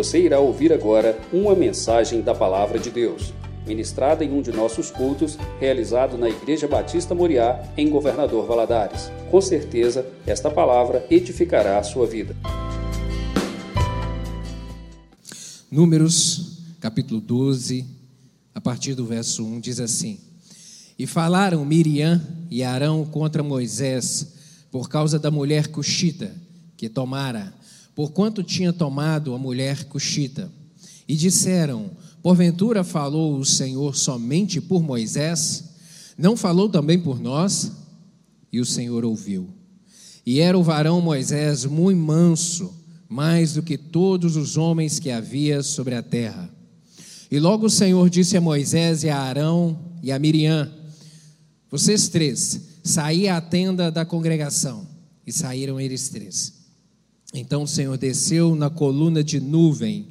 Você irá ouvir agora uma mensagem da Palavra de Deus, ministrada em um de nossos cultos, realizado na Igreja Batista Moriá, em Governador Valadares. Com certeza, esta palavra edificará a sua vida. Números, capítulo 12, a partir do verso 1, diz assim: E falaram Miriam e Arão contra Moisés por causa da mulher cuxita que tomara, porquanto tinha tomado a mulher cuxita. E disseram: Porventura falou o Senhor somente por Moisés? Não falou também por nós? E o Senhor ouviu. E era o varão Moisés muito manso, mais do que todos os homens que havia sobre a terra. E logo o Senhor disse a Moisés e a Arão e a Miriam: Vocês três, saí à tenda da congregação. E saíram eles três. Então o Senhor desceu na coluna de nuvem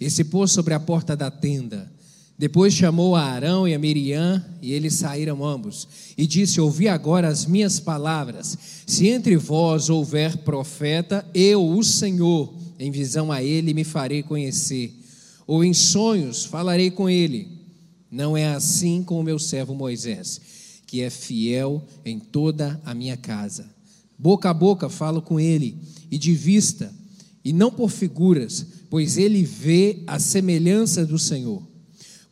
e se pôs sobre a porta da tenda. Depois chamou a Arão e a Miriam, e eles saíram ambos, e disse: Ouvi agora as minhas palavras. Se entre vós houver profeta, eu, o Senhor, em visão a ele, me farei conhecer, ou em sonhos falarei com ele. Não é assim com o meu servo Moisés, que é fiel em toda a minha casa. Boca a boca falo com ele, e de vista, e não por figuras, pois ele vê a semelhança do Senhor.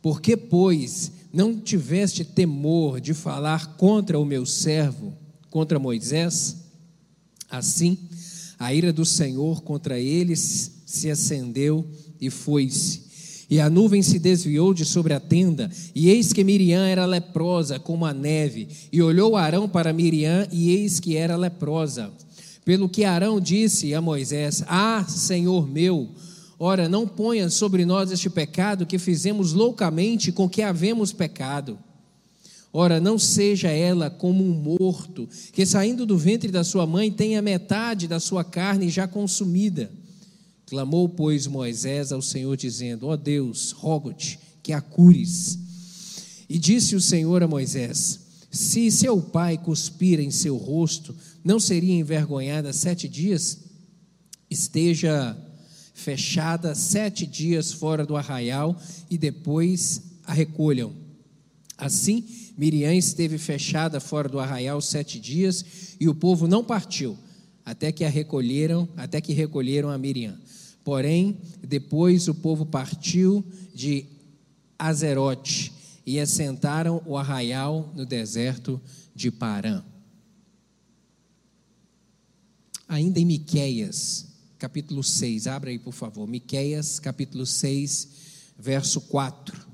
Porque, pois, não tiveste temor de falar contra o meu servo, contra Moisés? Assim, a ira do Senhor contra eles se acendeu e foi-se. E a nuvem se desviou de sobre a tenda, e eis que Miriam era leprosa como a neve. E olhou Arão para Miriam, e eis que era leprosa. Pelo que Arão disse a Moisés: Ah, Senhor meu, ora, não ponha sobre nós este pecado que fizemos loucamente com que havemos pecado. Ora, não seja ela como um morto, que saindo do ventre da sua mãe tenha metade da sua carne já consumida. Clamou, pois, Moisés ao Senhor, dizendo: Ó oh Deus, rogo-te que a cures. E disse o Senhor a Moisés: Se seu pai cuspir em seu rosto, não seria envergonhada sete dias? Esteja fechada sete dias fora do arraial e depois a recolham. Assim, Miriam esteve fechada fora do arraial sete dias e o povo não partiu até que a recolheram, até que recolheram a Miriam. Porém, depois o povo partiu de Azerote e assentaram o arraial no deserto de Parã. Ainda em Miqueias, capítulo 6, abra aí por favor, Miqueias, capítulo 6, verso 4.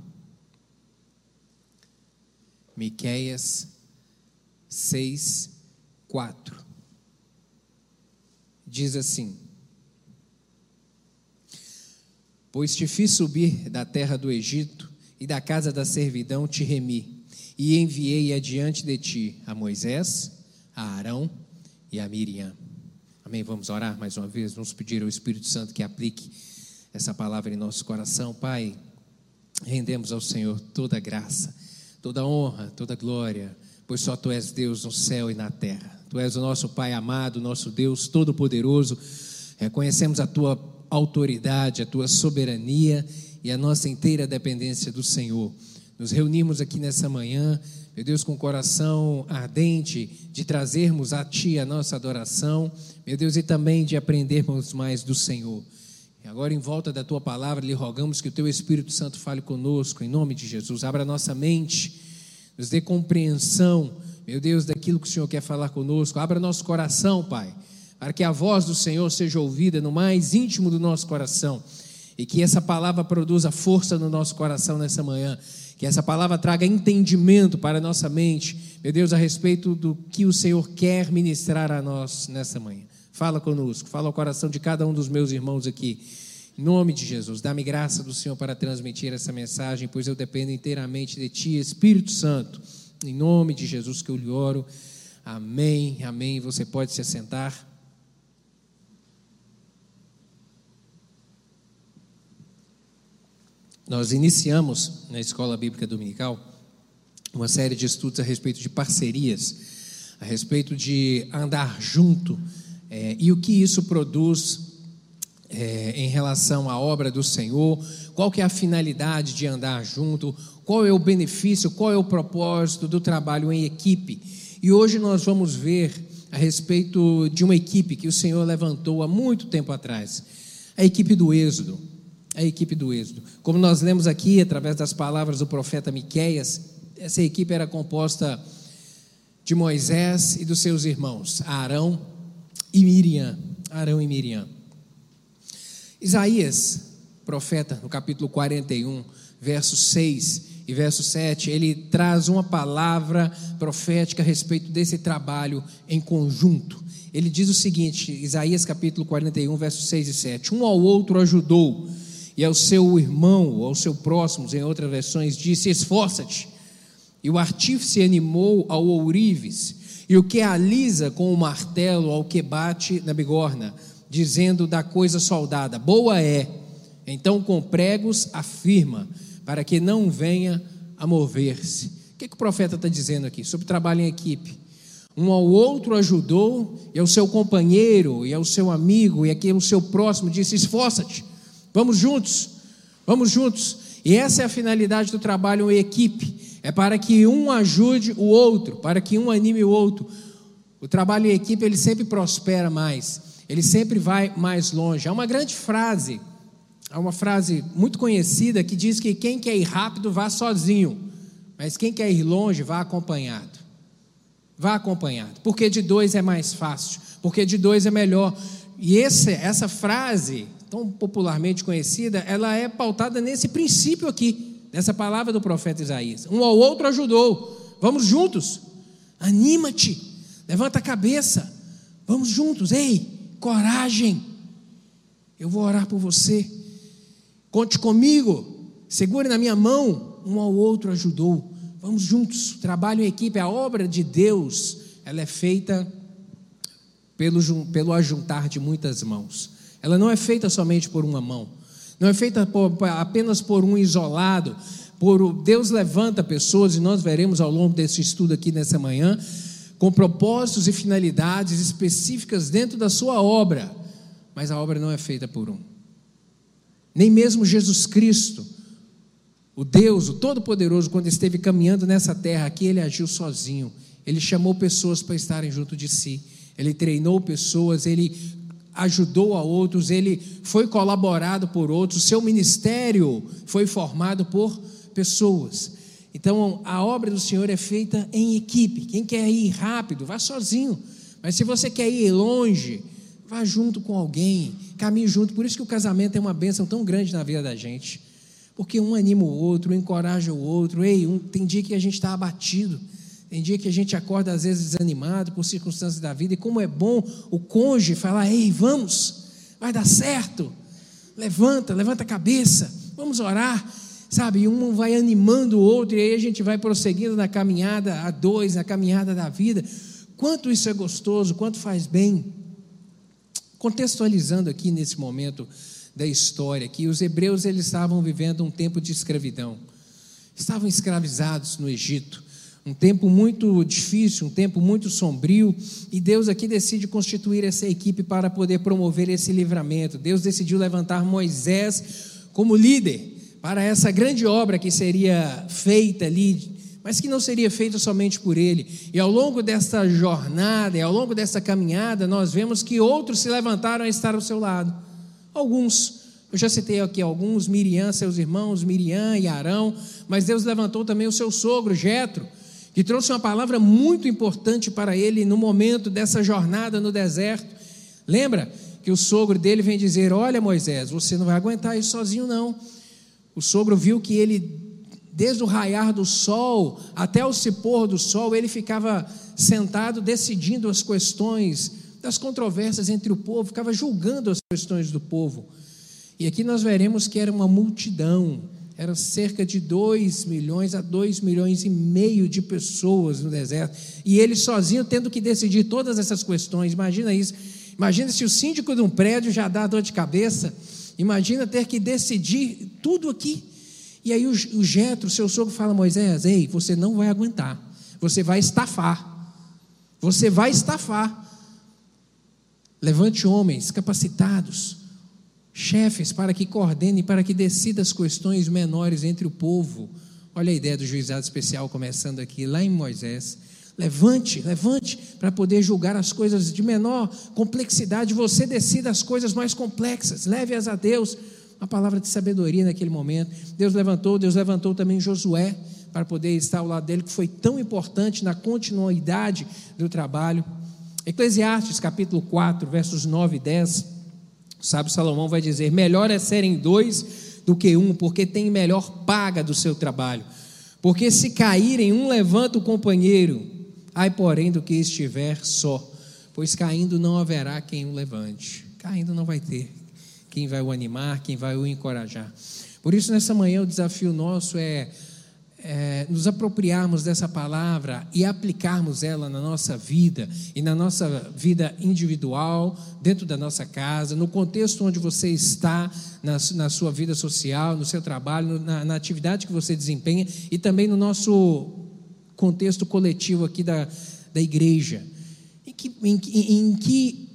Miqueias 6, 4. Diz assim: Pois te fiz subir da terra do Egito e da casa da servidão te remi, e enviei adiante de ti a Moisés, a Arão e a Miriam. Amém? Vamos orar mais uma vez, vamos pedir ao Espírito Santo que aplique essa palavra em nosso coração. Pai, rendemos ao Senhor toda graça, toda honra, toda glória, pois só Tu és Deus no céu e na terra. Tu és o nosso Pai amado, nosso Deus todo-poderoso. Reconhecemos a Tua autoridade, a Tua soberania e a nossa inteira dependência do Senhor. Nos reunimos aqui nessa manhã meu Deus, com o coração ardente de trazermos a Ti a nossa adoração, meu Deus, e também de aprendermos mais do Senhor. E agora, em volta da Tua palavra, lhe rogamos que o Teu Espírito Santo fale conosco, em nome de Jesus. Abra nossa mente, nos dê compreensão, meu Deus, daquilo que o Senhor quer falar conosco. Abra nosso coração, Pai, para que a voz do Senhor seja ouvida no mais íntimo do nosso coração e que essa palavra produza força no nosso coração nessa manhã que essa palavra traga entendimento para a nossa mente, meu Deus, a respeito do que o Senhor quer ministrar a nós nessa manhã. Fala conosco, fala ao coração de cada um dos meus irmãos aqui. Em nome de Jesus, dá-me graça do Senhor para transmitir essa mensagem, pois eu dependo inteiramente de Ti, Espírito Santo. Em nome de Jesus que eu lhe oro. Amém, amém. Você pode se assentar. Nós iniciamos na Escola Bíblica Dominical uma série de estudos a respeito de parcerias, a respeito de andar junto é, e o que isso produz é, em relação à obra do Senhor, qual que é a finalidade de andar junto, qual é o benefício, qual é o propósito do trabalho em equipe. E hoje nós vamos ver a respeito de uma equipe que o Senhor levantou há muito tempo atrás, a equipe do Êxodo. A equipe do Êxodo. Como nós lemos aqui, através das palavras do profeta Miqueias, essa equipe era composta de Moisés e dos seus irmãos, Arão e Miriam. Arão e Miriam. Isaías, profeta, no capítulo 41, verso 6 e verso 7, ele traz uma palavra profética a respeito desse trabalho em conjunto. Ele diz o seguinte, Isaías capítulo 41, versos 6 e 7: Um ao outro ajudou, e ao seu irmão, ao seu próximo, em outras versões, disse: Esforça-te. E o artífice animou ao ourives, e o que alisa com o martelo ao que bate na bigorna dizendo da coisa soldada: boa é. Então com pregos afirma, para que não venha a mover-se. O que, que o profeta está dizendo aqui? Sobre trabalho em equipe. Um ao outro ajudou, e ao seu companheiro, e ao seu amigo, e aqui o seu próximo disse: esforça-te, vamos juntos, vamos juntos. E essa é a finalidade do trabalho em equipe: é para que um ajude o outro, para que um anime o outro. O trabalho em equipe ele sempre prospera mais ele sempre vai mais longe. Há uma grande frase, há uma frase muito conhecida que diz que quem quer ir rápido vá sozinho, mas quem quer ir longe vá acompanhado. Vá acompanhado, porque de dois é mais fácil, porque de dois é melhor. E esse, essa frase, tão popularmente conhecida, ela é pautada nesse princípio aqui, nessa palavra do profeta Isaías. Um ao outro ajudou. Vamos juntos. Anima-te. Levanta a cabeça. Vamos juntos. Ei, coragem. Eu vou orar por você. Conte comigo. Segure na minha mão. Um ao outro ajudou. Vamos juntos. Trabalho em equipe. A obra de Deus, ela é feita pelo, pelo ajuntar de muitas mãos. Ela não é feita somente por uma mão. Não é feita por, apenas por um isolado. Por Deus levanta pessoas e nós veremos ao longo desse estudo aqui nessa manhã com propósitos e finalidades específicas dentro da sua obra, mas a obra não é feita por um. Nem mesmo Jesus Cristo, o Deus, o Todo-Poderoso, quando esteve caminhando nessa terra aqui, ele agiu sozinho. Ele chamou pessoas para estarem junto de si. Ele treinou pessoas, ele ajudou a outros, ele foi colaborado por outros. Seu ministério foi formado por pessoas. Então, a obra do Senhor é feita em equipe. Quem quer ir rápido, vá sozinho. Mas se você quer ir longe, vá junto com alguém, caminhe junto. Por isso que o casamento é uma bênção tão grande na vida da gente. Porque um anima o outro, encoraja o outro. Ei, um, tem dia que a gente está abatido. Tem dia que a gente acorda às vezes desanimado por circunstâncias da vida. E como é bom o cônjuge falar: ei, vamos, vai dar certo. Levanta, levanta a cabeça, vamos orar sabe? Um vai animando o outro e aí a gente vai prosseguindo na caminhada a dois, na caminhada da vida. Quanto isso é gostoso, quanto faz bem. Contextualizando aqui nesse momento da história, que os hebreus eles estavam vivendo um tempo de escravidão. Estavam escravizados no Egito. Um tempo muito difícil, um tempo muito sombrio, e Deus aqui decide constituir essa equipe para poder promover esse livramento. Deus decidiu levantar Moisés como líder para essa grande obra que seria feita ali, mas que não seria feita somente por ele. E ao longo desta jornada, e ao longo dessa caminhada, nós vemos que outros se levantaram a estar ao seu lado. Alguns, eu já citei aqui alguns, Miriam, seus irmãos, Miriam e Arão, mas Deus levantou também o seu sogro, Jetro, que trouxe uma palavra muito importante para ele no momento dessa jornada no deserto. Lembra que o sogro dele vem dizer: Olha, Moisés, você não vai aguentar isso sozinho, não. O sogro viu que ele, desde o raiar do sol até o se pôr do sol, ele ficava sentado decidindo as questões das controvérsias entre o povo, ficava julgando as questões do povo. E aqui nós veremos que era uma multidão, era cerca de 2 milhões a 2 milhões e meio de pessoas no deserto, e ele sozinho tendo que decidir todas essas questões. Imagina isso. Imagina se o síndico de um prédio já dá dor de cabeça Imagina ter que decidir tudo aqui. E aí o, Jetro, seu sogro, fala: Moisés, ei, você não vai aguentar. Você vai estafar. Você vai estafar. Levante homens capacitados, chefes para que coordenem, para que decida as questões menores entre o povo. Olha a ideia do juizado especial começando aqui, lá em Moisés. Levante, levante para poder julgar as coisas de menor complexidade. Você decida as coisas mais complexas, leve-as a Deus. Uma palavra de sabedoria naquele momento. Deus levantou, Deus levantou também Josué para poder estar ao lado dele, que foi tão importante na continuidade do trabalho. Eclesiastes capítulo 4, versos 9 e 10. O sábio Salomão vai dizer: melhor é serem dois do que um, porque tem melhor paga do seu trabalho. Porque se caírem, um levanta o companheiro, ai, porém, do que estiver só, pois caindo não haverá quem o levante. Caindo não vai ter quem vai o animar, quem vai o encorajar. Por isso, nessa manhã, o desafio nosso é é, nos apropriarmos dessa palavra e aplicarmos ela na nossa vida e na nossa vida individual, dentro da nossa casa, no contexto onde você está, na, na sua vida social, no seu trabalho, na, na, atividade que você desempenha e também no nosso contexto coletivo aqui da, da igreja. Em que, em, em, que,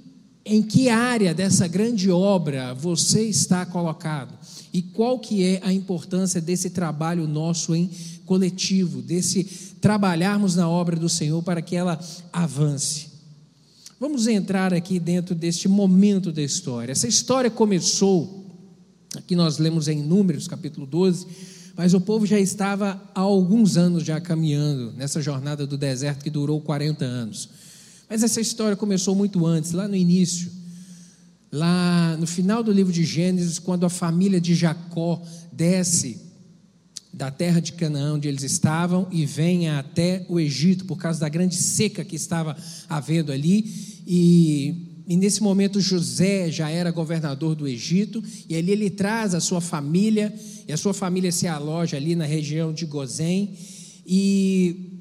em que área dessa grande obra você está colocado? E qual que é a importância desse trabalho nosso em coletivo, desse trabalharmos na obra do Senhor para que ela avance. Vamos entrar aqui dentro deste momento da história. Essa história começou, aqui nós lemos em Números, capítulo 12, mas o povo já estava há alguns anos já caminhando nessa jornada do deserto que durou 40 anos. Mas essa história começou muito antes, lá no início. Lá no final do livro de Gênesis, quando a família de Jacó desce da terra de Canaã, onde eles estavam, e venha até o Egito, por causa da grande seca que estava havendo ali. E, e, nesse momento José já era governador do Egito, e ali ele traz a sua família, e a sua família se aloja ali na região de Gozém, e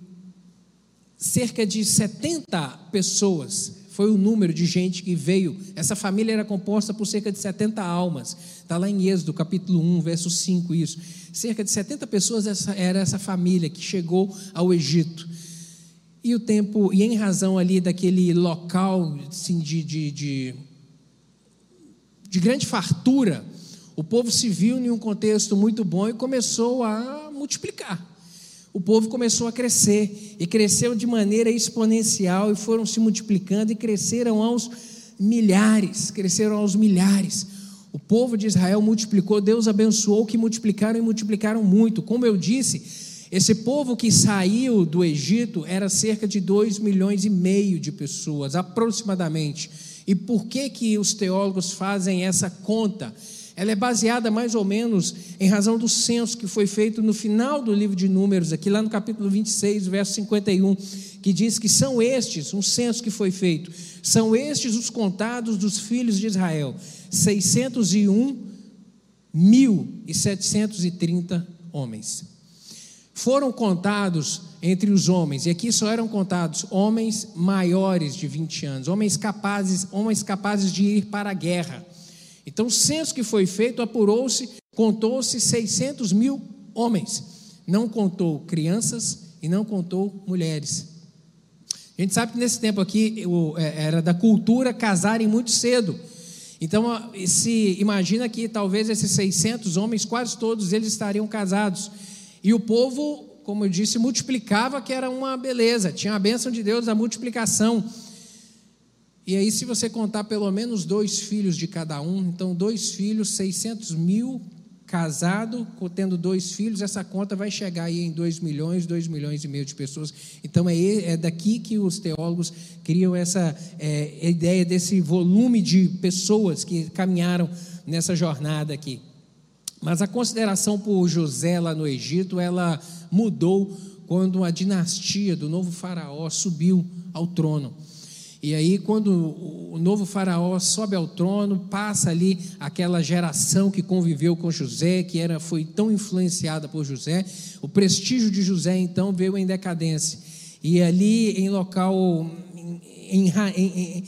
cerca de 70 pessoas foi o número de gente que veio. Essa família era composta por cerca de 70 almas. Está lá em Êxodo, capítulo 1, verso 5, isso. Cerca de 70 pessoas essa, era essa família que chegou ao Egito. E o tempo, e em razão ali daquele local assim, de, de, de, de grande fartura, o povo se viu em um contexto muito bom e começou a multiplicar o povo começou a crescer, e cresceu de maneira exponencial, e foram se multiplicando, e cresceram aos milhares, cresceram aos milhares. O povo de Israel multiplicou, Deus abençoou que multiplicaram e multiplicaram muito. Como eu disse, esse povo que saiu do Egito era cerca de 2 milhões e meio de pessoas, aproximadamente. E por que que os teólogos fazem essa conta? Ela é baseada mais ou menos em razão do censo que foi feito no final do livro de Números, aqui lá no capítulo 26, verso 51, que diz que são estes, um censo que foi feito, são estes os contados dos filhos de Israel, 601.730 homens. Foram contados entre os homens, e aqui só eram contados homens maiores de 20 anos, homens capazes, homens capazes de ir para a guerra. Então, o censo que foi feito apurou-se, contou-se 600 mil homens. Não contou crianças e não contou mulheres. A gente sabe que nesse tempo aqui é, era da cultura casarem muito cedo. Então, se imagina que talvez esses 600 homens, quase todos eles estariam casados. E o povo, como eu disse, multiplicava, que era uma beleza. Tinha a bênção de Deus da multiplicação. E aí, se você contar pelo menos dois filhos de cada um, então dois filhos, 600 mil, casado, tendo dois filhos, essa conta vai chegar aí em 2 milhões, 2 milhões e meio de pessoas. Então é, é daqui que os teólogos criam essa é, ideia desse volume de pessoas que caminharam nessa jornada aqui. Mas a consideração por José lá no Egito, ela mudou quando a dinastia do novo faraó subiu ao trono. E aí, quando o novo faraó sobe ao trono, passa ali aquela geração que conviveu com José, que era, foi tão influenciada por José, o prestígio de José então veio em decadência. E ali, em local, em, em,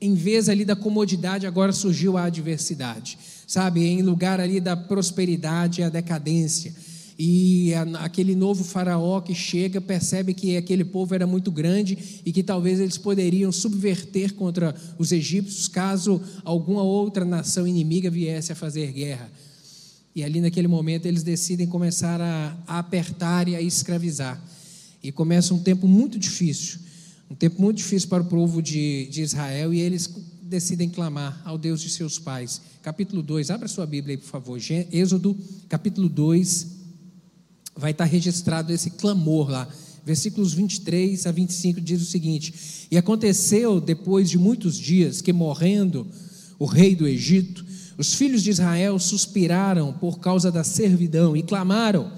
em, vez ali da comodidade, agora surgiu a adversidade, sabe? Em lugar ali da prosperidade, a decadência. E aquele novo faraó que chega percebe que aquele povo era muito grande e que talvez eles poderiam subverter contra os egípcios caso alguma outra nação inimiga viesse a fazer guerra. E ali naquele momento eles decidem começar a, a apertar e a escravizar. E começa um tempo muito difícil, um tempo muito difícil para o povo de, de Israel e eles decidem clamar ao Deus de seus pais. Capítulo 2, abra sua Bíblia aí, por favor. Êxodo, capítulo 2, vai estar registrado esse clamor lá. Versículos 23 a 25 diz o seguinte: E aconteceu depois de muitos dias que, morrendo o rei do Egito, os filhos de Israel suspiraram por causa da servidão e clamaram.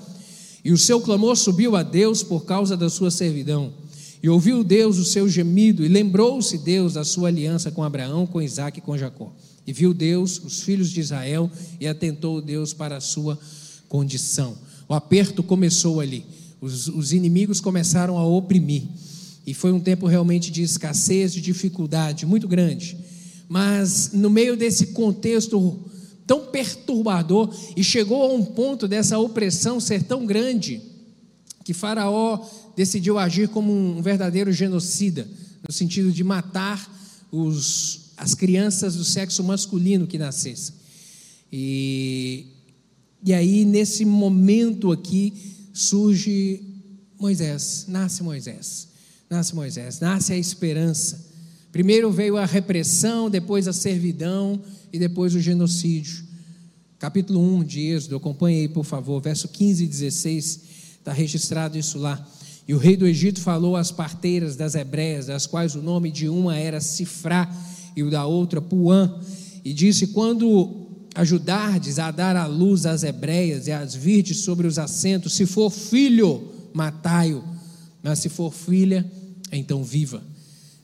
E o seu clamor subiu a Deus por causa da sua servidão. E ouviu Deus o seu gemido, e lembrou-se Deus da sua aliança com Abraão, com Isaac e com Jacó. E viu Deus os filhos de Israel, e atentou Deus para a sua condição. O aperto começou ali. Os, os inimigos começaram a oprimir. E foi um tempo realmente de escassez, de dificuldade muito grande. Mas no meio desse contexto tão perturbador, e chegou a um ponto dessa opressão ser tão grande, que Faraó decidiu agir como um verdadeiro genocida, no sentido de matar os, as crianças do sexo masculino que nascessem. E e aí, nesse momento aqui, surge Moisés, nasce Moisés, nasce Moisés, nasce a esperança. Primeiro veio a repressão, depois a servidão e depois o genocídio. Capítulo 1 de Êxodo, acompanhe aí, por favor, verso 15 e 16, está registrado isso lá. E o rei do Egito falou às parteiras das hebreias, das quais o nome de uma era Sifrá e o da outra Puã, e disse: Quando ajudardes a dar a luz às hebreias e às virdes sobre os assentos. Se for filho, matai-o, mas se for filha, então viva.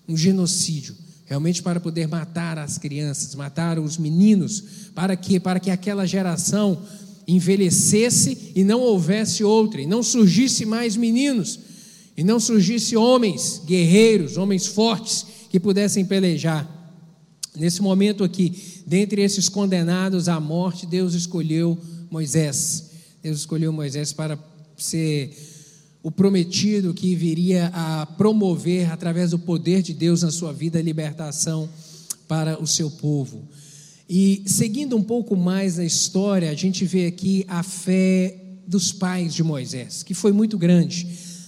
Um genocídio, realmente para poder matar as crianças, matar os meninos, para que para que aquela geração envelhecesse e não houvesse outra, e não surgisse mais meninos, e não surgisse homens guerreiros, homens fortes que pudessem pelejar. Nesse momento aqui, dentre esses condenados à morte, Deus escolheu Moisés. Deus escolheu Moisés para ser o prometido que viria a promover, através do poder de Deus na sua vida, a libertação para o seu povo. E seguindo um pouco mais na história, a gente vê aqui a fé dos pais de Moisés, que foi muito grande.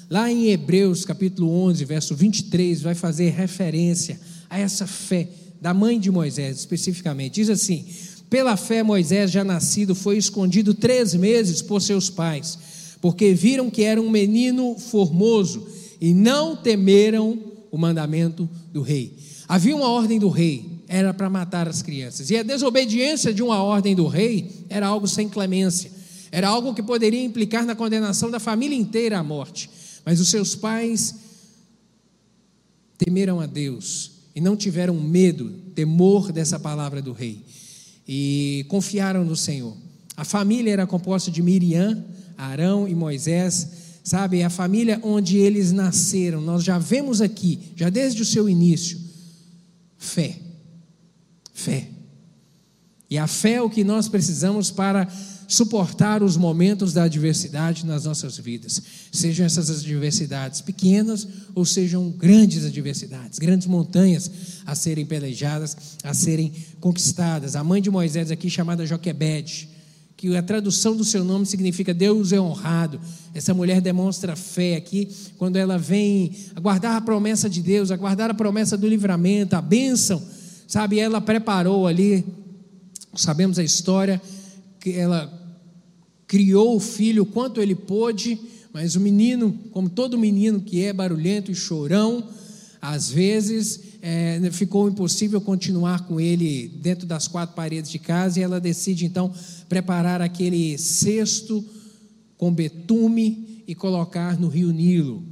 Lá em Hebreus, capítulo 11, verso 23, vai fazer referência a essa fé da mãe de Moisés especificamente. Diz assim: Pela fé, Moisés, já nascido, foi escondido três meses por seus pais, porque viram que era um menino formoso e não temeram o mandamento do rei. Havia uma ordem do rei, era para matar as crianças, e a desobediência de uma ordem do rei era algo sem clemência, era algo que poderia implicar na condenação da família inteira à morte. Mas os seus pais temeram a Deus e não tiveram medo, temor dessa palavra do rei, e confiaram no Senhor. A família era composta de Miriam, Arão e Moisés, sabe? A família onde eles nasceram, nós já vemos aqui, já desde o seu início, fé. Fé. E a fé é o que nós precisamos para suportar os momentos da adversidade nas nossas vidas, sejam essas adversidades pequenas ou sejam grandes adversidades, grandes montanhas a serem pelejadas, a serem conquistadas. A mãe de Moisés aqui chamada Joquebede, que a tradução do seu nome significa Deus é honrado. Essa mulher demonstra fé aqui quando ela vem aguardar a promessa de Deus, aguardar a promessa do livramento, a bênção, sabe? Ela preparou ali, sabemos a história, ela criou o filho o quanto ele pôde, mas o menino, como todo menino que é barulhento e chorão, às vezes é, ficou impossível continuar com ele dentro das quatro paredes de casa e ela decide então preparar aquele cesto com betume e colocar no rio Nilo.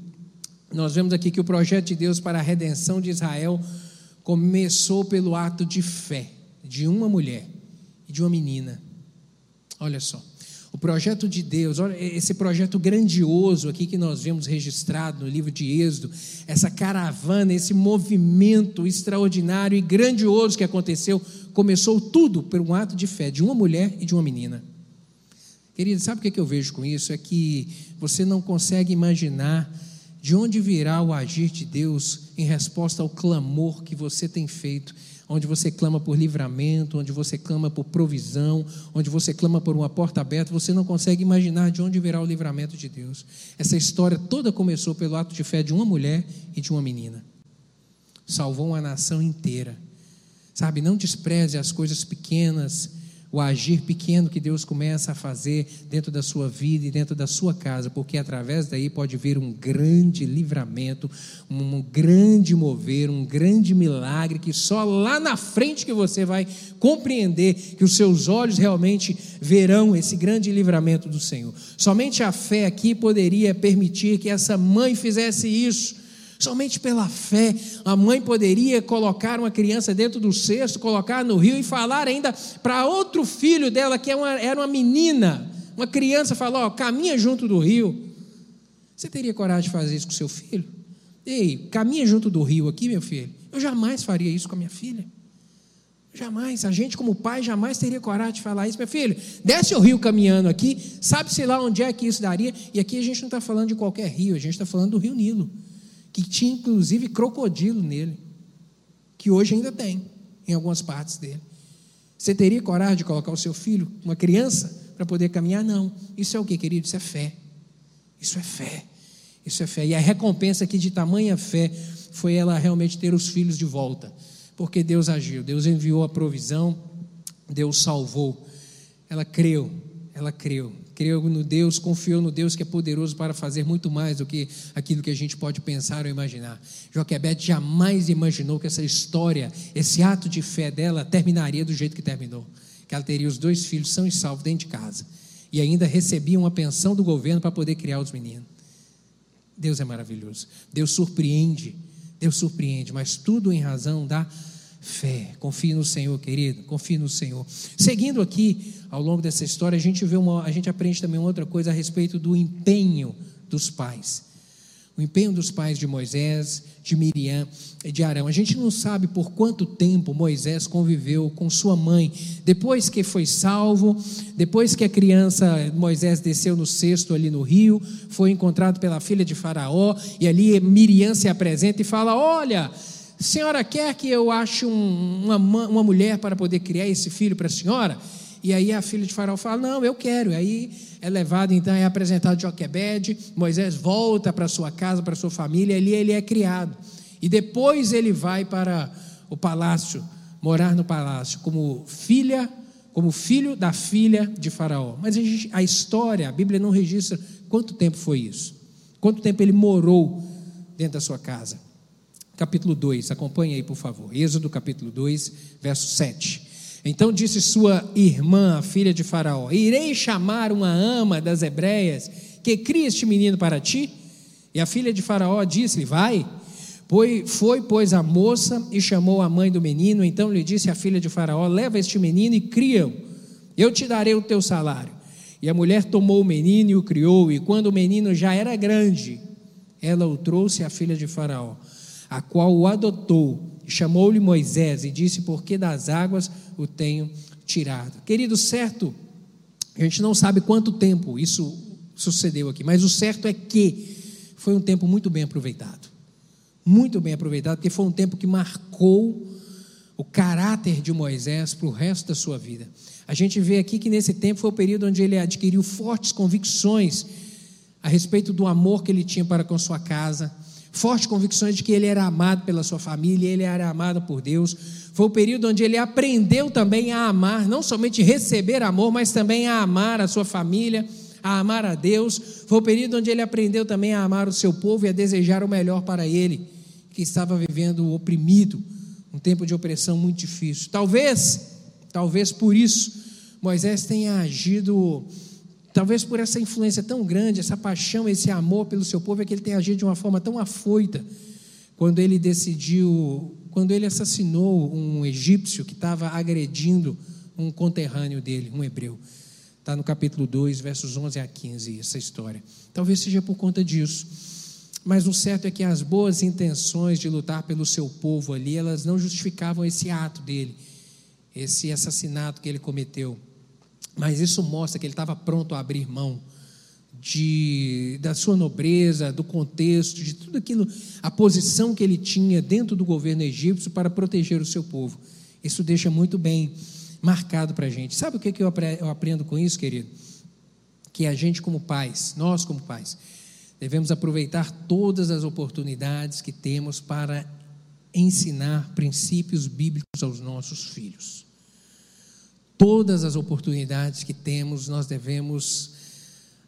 Nós vemos aqui que o projeto de Deus para a redenção de Israel começou pelo ato de fé de uma mulher e de uma menina. Olha só. O projeto de Deus, olha esse projeto grandioso aqui que nós vemos registrado no livro de Êxodo, essa caravana, esse movimento extraordinário e grandioso que aconteceu, começou tudo por um ato de fé de uma mulher e de uma menina. Querido, sabe o que eu vejo com isso? É que você não consegue imaginar de onde virá o agir de Deus em resposta ao clamor que você tem feito onde você clama por livramento, onde você clama por provisão, onde você clama por uma porta aberta, você não consegue imaginar de onde virá o livramento de Deus. Essa história toda começou pelo ato de fé de uma mulher e de uma menina. Salvou uma nação inteira. Sabe, não despreze as coisas pequenas o agir pequeno que Deus começa a fazer dentro da sua vida e dentro da sua casa, porque através daí pode vir um grande livramento, um grande mover, um grande milagre que só lá na frente que você vai compreender que os seus olhos realmente verão esse grande livramento do Senhor. Somente a fé aqui poderia permitir que essa mãe fizesse isso Somente pela fé, a mãe poderia colocar uma criança dentro do cesto, colocar no rio e falar ainda para outro filho dela, que era é uma, era uma menina, uma criança, falar: Ó, caminha junto do rio. Você teria coragem de fazer isso com seu filho? Ei, caminha junto do rio aqui, meu filho. Eu jamais faria isso com a minha filha. Jamais, a gente como pai jamais teria coragem de falar isso, meu filho. Desce o rio caminhando aqui, sabe-se lá onde é que isso daria. E aqui a gente não está falando de qualquer rio, a gente está falando do rio Nilo que tinha inclusive crocodilo nele, que hoje ainda tem em algumas partes dele. Você teria coragem de colocar o seu filho, uma criança, para poder caminhar? Não. Isso é o que, querido? Isso é fé. Isso é fé. Isso é fé. E a recompensa aqui de tamanha fé foi ela realmente ter os filhos de volta. Porque Deus agiu, Deus enviou a provisão, Deus salvou. Ela creu, ela creu creu no Deus, confiou no Deus que é poderoso para fazer muito mais do que aquilo que a gente pode pensar ou imaginar. Joquebede jamais imaginou que essa história, esse ato de fé dela terminaria do jeito que terminou. Que ela teria os dois filhos são e salvos dentro de casa. E ainda recebia uma pensão do governo para poder criar os meninos. Deus é maravilhoso. Deus surpreende. Deus surpreende, mas tudo em razão da fé. Confie no Senhor, querido. Confie no Senhor. Seguindo aqui, ao longo dessa história, a gente vê uma, a gente aprende também outra coisa a respeito do empenho dos pais. O empenho dos pais de Moisés, de Miriam e de Arão. A gente não sabe por quanto tempo Moisés conviveu com sua mãe. Depois que foi salvo, depois que a criança Moisés desceu no cesto ali no rio, foi encontrado pela filha de Faraó, e ali Miriam se apresenta e fala: Olha, senhora quer que eu ache um, uma, uma mulher para poder criar esse filho para a senhora? E aí a filha de Faraó fala: Não, eu quero. E aí é levado, então, é apresentado Joquebede. Moisés volta para sua casa, para sua família. Ali ele é criado. E depois ele vai para o palácio, morar no palácio, como filha, como filho da filha de Faraó. Mas a, gente, a história, a Bíblia não registra quanto tempo foi isso. Quanto tempo ele morou dentro da sua casa capítulo 2, acompanhe aí, por favor. Êxodo, capítulo 2, verso 7. Então disse sua irmã, a filha de Faraó: Irei chamar uma ama das hebreias que cria este menino para ti? E a filha de Faraó disse-lhe: Vai. Foi, pois, a moça e chamou a mãe do menino. Então lhe disse a filha de Faraó: Leva este menino e cria-o. Eu te darei o teu salário. E a mulher tomou o menino e o criou. E quando o menino já era grande, ela o trouxe à filha de Faraó a qual o adotou, chamou-lhe Moisés e disse: Por que das águas o tenho tirado? Querido, certo, a gente não sabe quanto tempo isso sucedeu aqui, mas o certo é que foi um tempo muito bem aproveitado. Muito bem aproveitado, porque foi um tempo que marcou o caráter de Moisés para o resto da sua vida. A gente vê aqui que nesse tempo foi o período onde ele adquiriu fortes convicções a respeito do amor que ele tinha para com sua casa, fortes convicções de que ele era amado pela sua família, ele era amado por Deus. Foi o período onde ele aprendeu também a amar, não somente receber amor, mas também a amar a sua família, a amar a Deus. Foi o período onde ele aprendeu também a amar o seu povo e a desejar o melhor para ele, que estava vivendo oprimido, um tempo de opressão muito difícil. Talvez, talvez por isso, Moisés tenha agido Talvez por essa influência tão grande, essa paixão, esse amor pelo seu povo, é que ele tenha agido de uma forma tão afoita, quando ele decidiu, quando ele assassinou um egípcio que estava agredindo um conterrâneo dele, um hebreu. Está no capítulo 2, versos 11 a 15, essa história. Talvez seja por conta disso. Mas o certo é que as boas intenções de lutar pelo seu povo ali, elas não justificavam esse ato dele, esse assassinato que ele cometeu Mas isso mostra que ele estava pronto a abrir mão de, da sua nobreza, do contexto, de tudo aquilo, a posição que ele tinha dentro do governo egípcio para proteger o seu povo. Isso deixa muito bem marcado para a gente. Sabe o que, eu aprendo com isso, querido? Que a gente, como pais, nós, como pais, devemos aproveitar todas as oportunidades que temos para ensinar princípios bíblicos aos nossos filhos. Todas as oportunidades que temos, nós devemos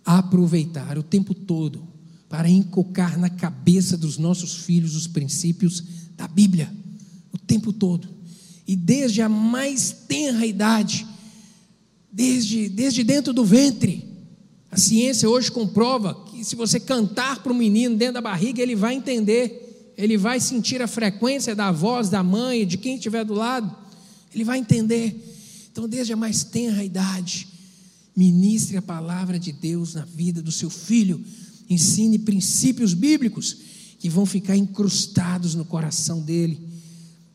aproveitar o tempo todo para encocar na cabeça dos nossos filhos os princípios da Bíblia, o tempo todo. E desde a mais tenra idade, desde, desde dentro do ventre, a ciência hoje comprova que se você cantar para o menino dentro da barriga, ele vai entender ele vai sentir a frequência da voz da mãe, de quem estiver do lado, ele vai entender. Então, desde a mais tenra idade, ministre a palavra de Deus na vida do seu filho, ensine princípios bíblicos que vão ficar incrustados no coração dele.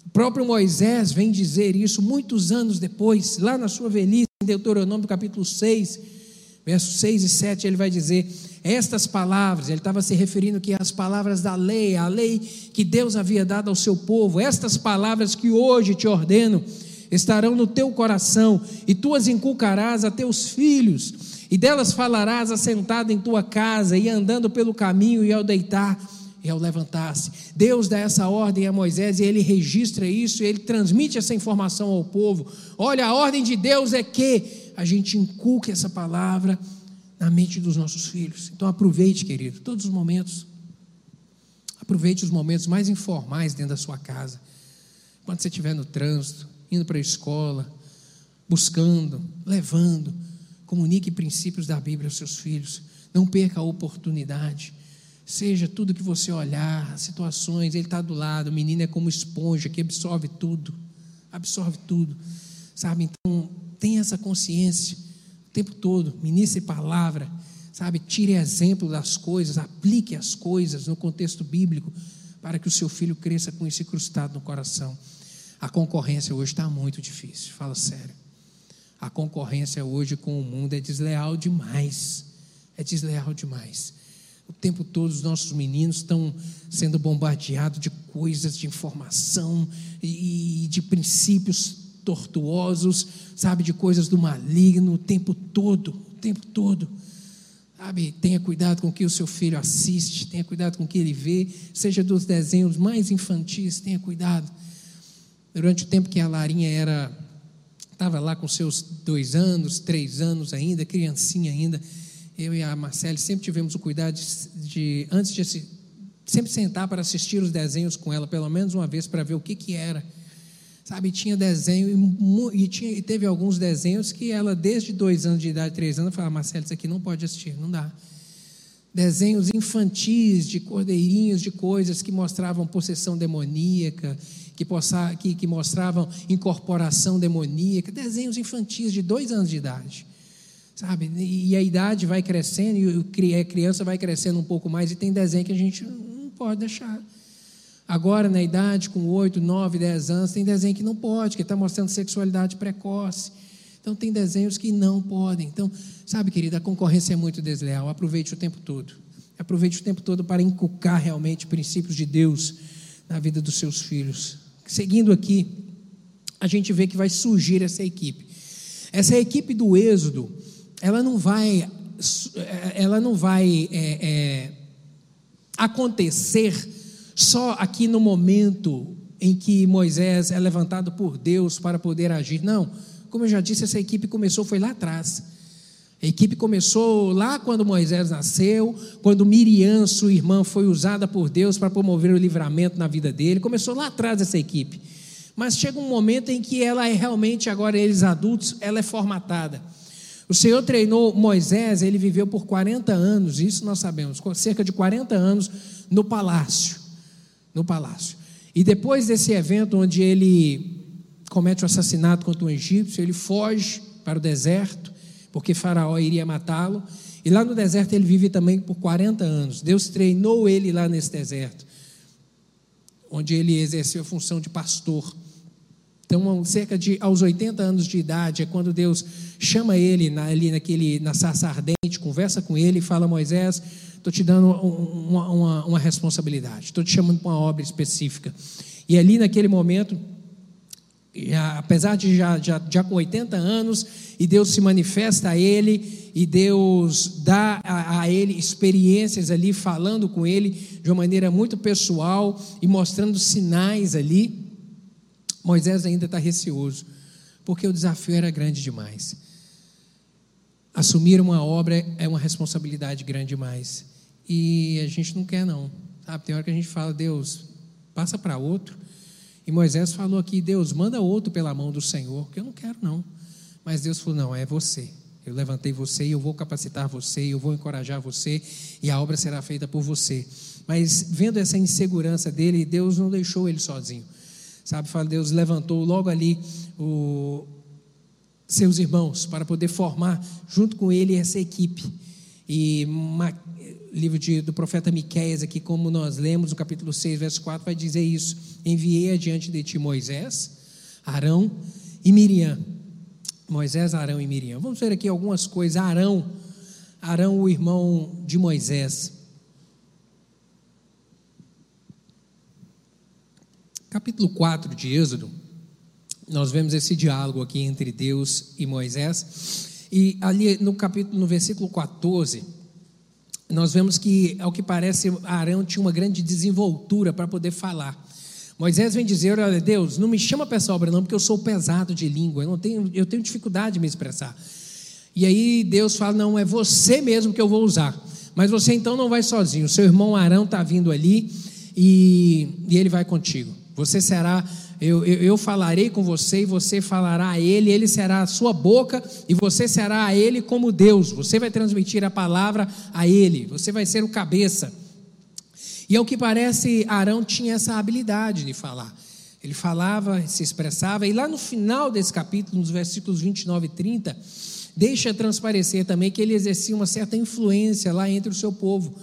O próprio Moisés vem dizer isso muitos anos depois, lá na sua velhice, em Deuteronômio capítulo 6, versos 6 e 7, ele vai dizer: estas palavras, ele estava se referindo que as palavras da lei, a lei que Deus havia dado ao seu povo, estas palavras que hoje te ordeno, estarão no teu coração, e tu as inculcarás a teus filhos, e delas falarás assentado em tua casa, e andando pelo caminho, e ao deitar, e ao levantar-se. Deus dá essa ordem a Moisés e ele registra isso, e ele transmite essa informação ao povo. Olha, a ordem de Deus é que a gente inculque essa palavra na mente dos nossos filhos. Então aproveite, querido, todos os momentos. Aproveite os momentos mais informais dentro da sua casa. Quando você estiver no trânsito, indo para a escola, buscando, levando, comunique princípios da Bíblia aos seus filhos. Não perca a oportunidade. Seja tudo que você olhar, situações, ele está do lado, o menino é como esponja que absorve tudo, absorve tudo, sabe? Então, tenha essa consciência o tempo todo, ministre palavra, sabe? Tire exemplo das coisas, aplique as coisas no contexto bíblico, para que o seu filho cresça com esse crustado no coração. A concorrência hoje está muito difícil, fala sério. A concorrência hoje com o mundo é desleal demais. É desleal demais. O tempo todo os nossos meninos estão sendo bombardeados de coisas, de informação e de princípios tortuosos, sabe, de coisas do maligno o tempo todo, o tempo todo. Sabe, tenha cuidado com o que o seu filho assiste, tenha cuidado com o que ele vê, seja dos desenhos mais infantis, tenha cuidado. Durante o tempo que a Larinha era, estava lá com seus dois anos, três anos ainda, criancinha ainda, eu e a Marcele sempre tivemos o cuidado de, de antes de sempre sentar para assistir os desenhos com ela, pelo menos uma vez, para ver o que, que era Sabe, tinha desenho e, e, tinha, e teve alguns desenhos que ela, desde dois anos de idade, três anos, falava, Marcelo, isso aqui não pode assistir, não dá. Desenhos infantis de cordeirinhos, de coisas que mostravam possessão demoníaca, que, possa, que, que mostravam incorporação demoníaca, desenhos infantis de dois anos de idade. Sabe? E a idade vai crescendo, e a criança vai crescendo um pouco mais, e tem desenho que a gente não pode deixar. Agora, na idade, com 8, 9, 10 anos, tem desenho que não pode, que está mostrando sexualidade precoce. Então, tem desenhos que não podem. Então, sabe, querida, a concorrência é muito desleal. Aproveite o tempo todo. Aproveite o tempo todo para inculcar realmente princípios de Deus na vida dos seus filhos. Seguindo aqui, a gente vê que vai surgir essa equipe. Essa equipe do Êxodo, ela não vai, ela não vai é, é, acontecer só aqui no momento em que Moisés é levantado por Deus para poder agir. Não, como eu já disse, essa equipe começou foi lá atrás. A equipe começou lá quando Moisés nasceu, quando Miriam, sua irmã, foi usada por Deus para promover o livramento na vida dele. Começou lá atrás essa equipe. Mas chega um momento em que ela é realmente, agora eles adultos, ela é formatada. O Senhor treinou Moisés, ele viveu por 40 anos, isso nós sabemos, cerca de 40 anos no palácio no palácio. E depois desse evento, onde ele comete o assassinato contra um egípcio, ele foge para o deserto, porque Faraó iria matá-lo. E lá no deserto ele vive também por 40 anos. Deus treinou ele lá nesse deserto, onde ele exerceu a função de pastor. Então, cerca de aos 80 anos de idade, é quando Deus chama ele na, ali naquele, na sarça ardente, conversa com ele e fala: Moisés, estou te dando uma, uma, uma responsabilidade, estou te chamando para uma obra específica. E ali naquele momento, apesar de já, já, já com 80 anos, e Deus se manifesta a ele, e Deus dá a, a, ele experiências ali, falando com ele de uma maneira muito pessoal e mostrando sinais ali. Moisés ainda está receoso, porque o desafio era grande demais. Assumir uma obra é uma responsabilidade grande demais. E a gente não quer, não. Sabe? Tem hora que a gente fala, Deus, passa para outro. E Moisés falou aqui, Deus, manda outro pela mão do Senhor, que eu não quero, não. Mas Deus falou, não, é você. Eu levantei você e eu vou capacitar você, eu vou encorajar você e a obra será feita por você. Mas vendo essa insegurança dele, Deus não deixou ele sozinho. Sabe, fala, Deus levantou logo ali o, seus irmãos para poder formar junto com ele essa equipe. E livro de, do profeta Miqueias aqui, como nós lemos no capítulo 6, verso 4, vai dizer isso: Enviei adiante de ti Moisés, Arão e Miriam. Moisés, Arão e Miriam. Vamos ver aqui algumas coisas. Arão, Arão, o irmão de Moisés. capítulo 4 de Êxodo, nós vemos esse diálogo aqui entre Deus e Moisés. E ali no capítulo, no versículo 14, nós vemos que, ao que parece, Arão tinha uma grande desenvoltura para poder falar. Moisés vem dizer: Olha, Deus, não me chama para essa obra, não, porque eu sou pesado de língua, eu, não tenho, eu tenho dificuldade de me expressar. E aí Deus fala: Não, é você mesmo que eu vou usar. Mas você então não vai sozinho, seu irmão Arão está vindo ali e, e ele vai contigo. Você será, eu, eu, eu, falarei com você e você falará a ele, ele será a sua boca e você será a ele como Deus. Você vai transmitir a palavra a ele, você vai ser o cabeça. E ao que parece, Arão tinha essa habilidade de falar. Ele falava, se expressava, e lá no final desse capítulo, nos versículos 29 e 30, deixa transparecer também que ele exercia uma certa influência lá entre o seu povo,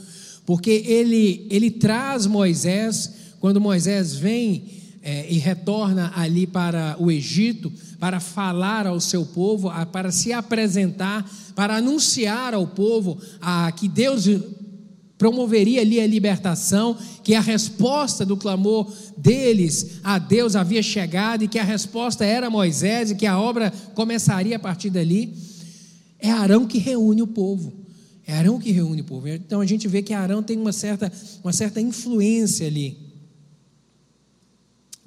porque ele, ele traz Moisés quando Moisés vem é, e retorna ali para o Egito, para falar ao seu povo, para se apresentar, para anunciar ao povo a, que Deus promoveria ali a libertação, que a resposta do clamor deles a Deus havia chegado e que a resposta era Moisés e que a obra começaria a partir dali. É Arão que reúne o povo. É Arão que reúne o povo. Então a gente vê que Arão tem uma certa, uma certa influência ali.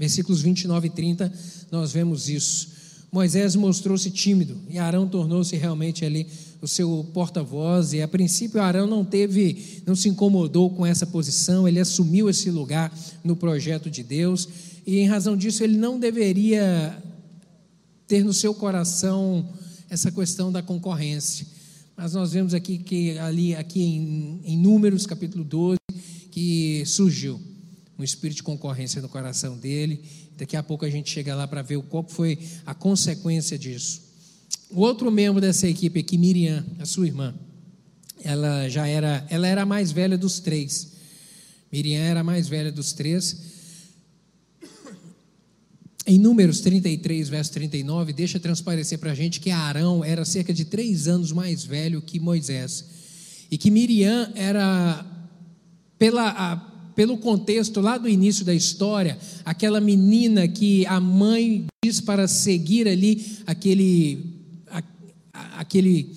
Versículos 29 e 30, nós vemos isso. Moisés mostrou-se tímido e Arão tornou-se realmente ali o seu porta-voz. E a princípio Arão não teve, não se incomodou com essa posição, ele assumiu esse lugar no projeto de Deus. E em razão disso ele não deveria ter no seu coração essa questão da concorrência. Mas nós vemos aqui que ali aqui em, em Números capítulo 12 que surgiu um espírito de concorrência no coração dele. Daqui a pouco a gente chega lá para ver qual foi a consequência disso. O outro membro dessa equipe aqui, Miriam, a sua irmã, ela já era, ela era a mais velha dos três. Miriam era a mais velha dos três. Em Números 33, verso 39, deixa transparecer para a gente que Arão era cerca de três anos mais velho que Moisés. E que Miriam era, pela, pelo contexto lá do início da história, aquela menina que a mãe diz para seguir ali aquele, a, aquele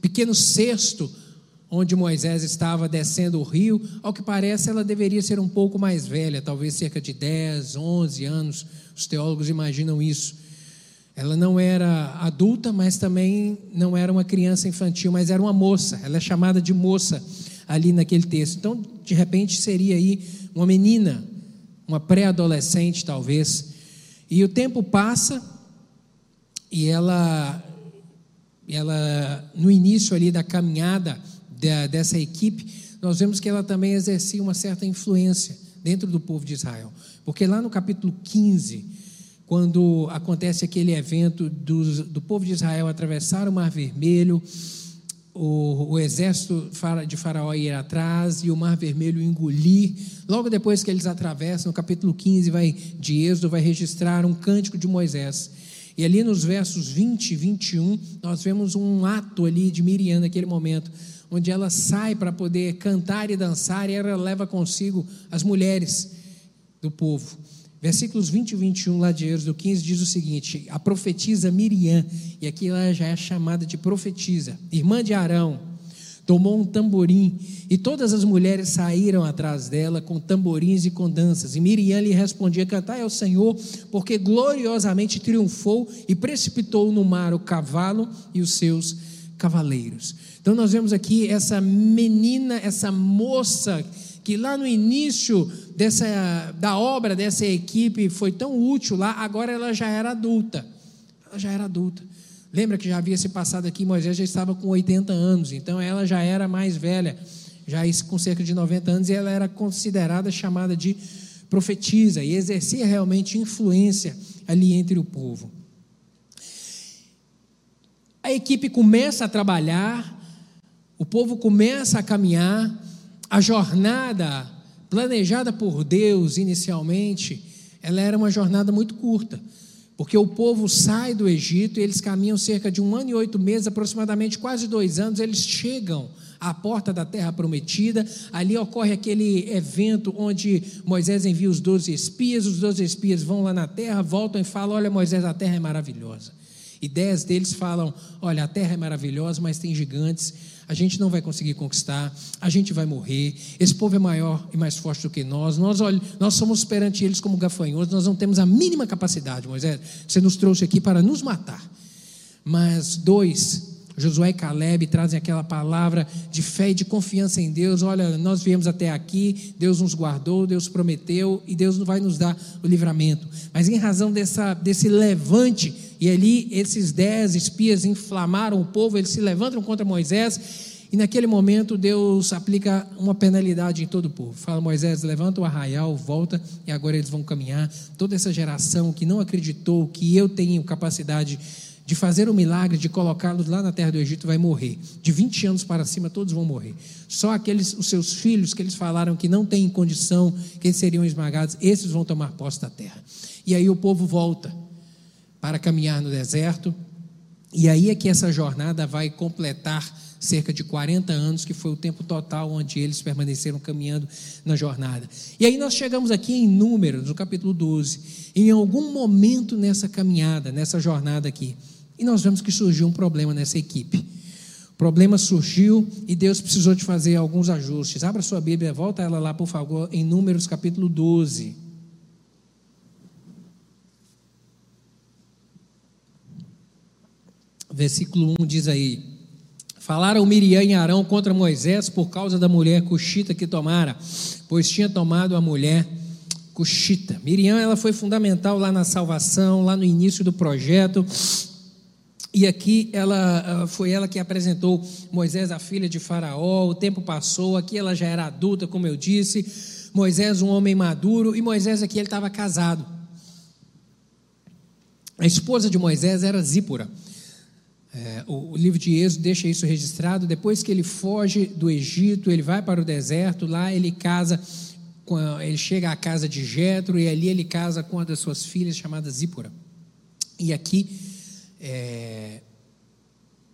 pequeno cesto onde Moisés estava descendo o rio, ao que parece ela deveria ser um pouco mais velha, talvez cerca de 10, 11 anos, os teólogos imaginam isso. Ela não era adulta, mas também não era uma criança infantil, mas era uma moça, ela é chamada de moça ali naquele texto. Então, de repente, seria aí uma menina, uma pré-adolescente, talvez. E o tempo passa e ela, ela no início ali da caminhada da, dessa equipe, nós vemos que ela também exercia uma certa influência dentro do povo de Israel. Porque lá no capítulo 15, quando acontece aquele evento do, do povo de Israel atravessar o Mar Vermelho, o, o, exército de Faraó ir atrás e o Mar Vermelho engolir. Logo depois que eles atravessam, no capítulo 15 vai, de Êxodo, vai registrar um cântico de Moisés. E ali nos versos 20 e 21, nós vemos um ato ali de Miriam naquele momento, onde ela sai para poder cantar e dançar, e ela leva consigo as mulheres do povo. Versículos 20 e 21 lá de Êxodo 15 diz o seguinte: A profetisa Miriam, e aqui ela já é chamada de profetisa, irmã de Arão, tomou um tamborim, e todas as mulheres saíram atrás dela com tamborins e com danças. E Miriam lhe respondia: Cantai ao Senhor, porque gloriosamente triunfou e precipitou no mar o cavalo e os seus cavaleiros. Então nós vemos aqui essa menina, essa moça que lá no início dessa, da obra dessa equipe foi tão útil lá, agora ela já era adulta. Ela já era adulta. Lembra que já havia se passado aqui, Moisés já estava com 80 anos, então ela já era mais velha, já com cerca de 90 anos, e ela era considerada chamada de profetisa e exercia realmente influência ali entre o povo. A equipe começa a trabalhar, o povo começa a caminhar, a jornada planejada por Deus inicialmente, ela era uma jornada muito curta, porque o povo sai do Egito e eles caminham cerca de um ano e oito meses, aproximadamente quase dois anos, eles chegam à porta da terra prometida. Ali ocorre aquele evento onde Moisés envia os doze espias, os doze espias vão lá na terra, voltam e falam: Olha, Moisés, a terra é maravilhosa. E dez deles falam: Olha, a terra é maravilhosa, mas tem gigantes a gente não vai conseguir conquistar, a gente vai morrer, esse povo é maior e mais forte do que nós, nós, olha, nós somos perante eles como gafanhotos, nós não temos a mínima capacidade, Moisés, você nos trouxe aqui para nos matar. Mas dois, Josué e Caleb trazem aquela palavra de fé e de confiança em Deus. Olha, nós viemos até aqui, Deus nos guardou, Deus prometeu e Deus vai nos dar o livramento. Mas em razão dessa, desse levante, e ali esses dez espias inflamaram o povo, eles se levantam contra Moisés. E naquele momento Deus aplica uma penalidade em todo o povo. Fala, Moisés, levanta o arraial, volta, e agora eles vão caminhar. Toda essa geração que não acreditou que eu tenho capacidade de fazer o milagre de colocá-los lá na terra do Egito vai morrer. De 20 anos para cima, todos vão morrer. Só aqueles, os seus filhos que eles falaram que não têm condição, que eles seriam esmagados, esses vão tomar posse da terra. E aí o povo volta para caminhar no deserto. E aí é que essa jornada vai completar cerca de 40 anos, que foi o tempo total onde eles permaneceram caminhando na jornada. E aí nós chegamos aqui em Números, no capítulo 12. Em algum momento nessa caminhada, nessa jornada aqui, e nós vemos que surgiu um problema nessa equipe. O problema surgiu e Deus precisou de fazer alguns ajustes. Abra sua Bíblia, volta ela lá, por favor, em Números capítulo 12. Versículo 1 diz aí: Falaram Miriam e Arão contra Moisés por causa da mulher cuxita que tomara, pois tinha tomado a mulher cuxita. Miriam ela foi fundamental lá na salvação, lá no início do projeto. E aqui ela ah, foi ela que apresentou Moisés, a filha de Faraó. O tempo passou, aqui ela já era adulta, como eu disse. Moisés, um homem maduro, e Moisés aqui ele estava casado. A esposa de Moisés era Zípora. É, o, livro de Êxodo deixa isso registrado. Depois que ele foge do Egito, ele vai para o deserto. Lá ele casa, ele chega à casa de Jetro e ali ele casa com uma das suas filhas chamada Zípora. E aqui é,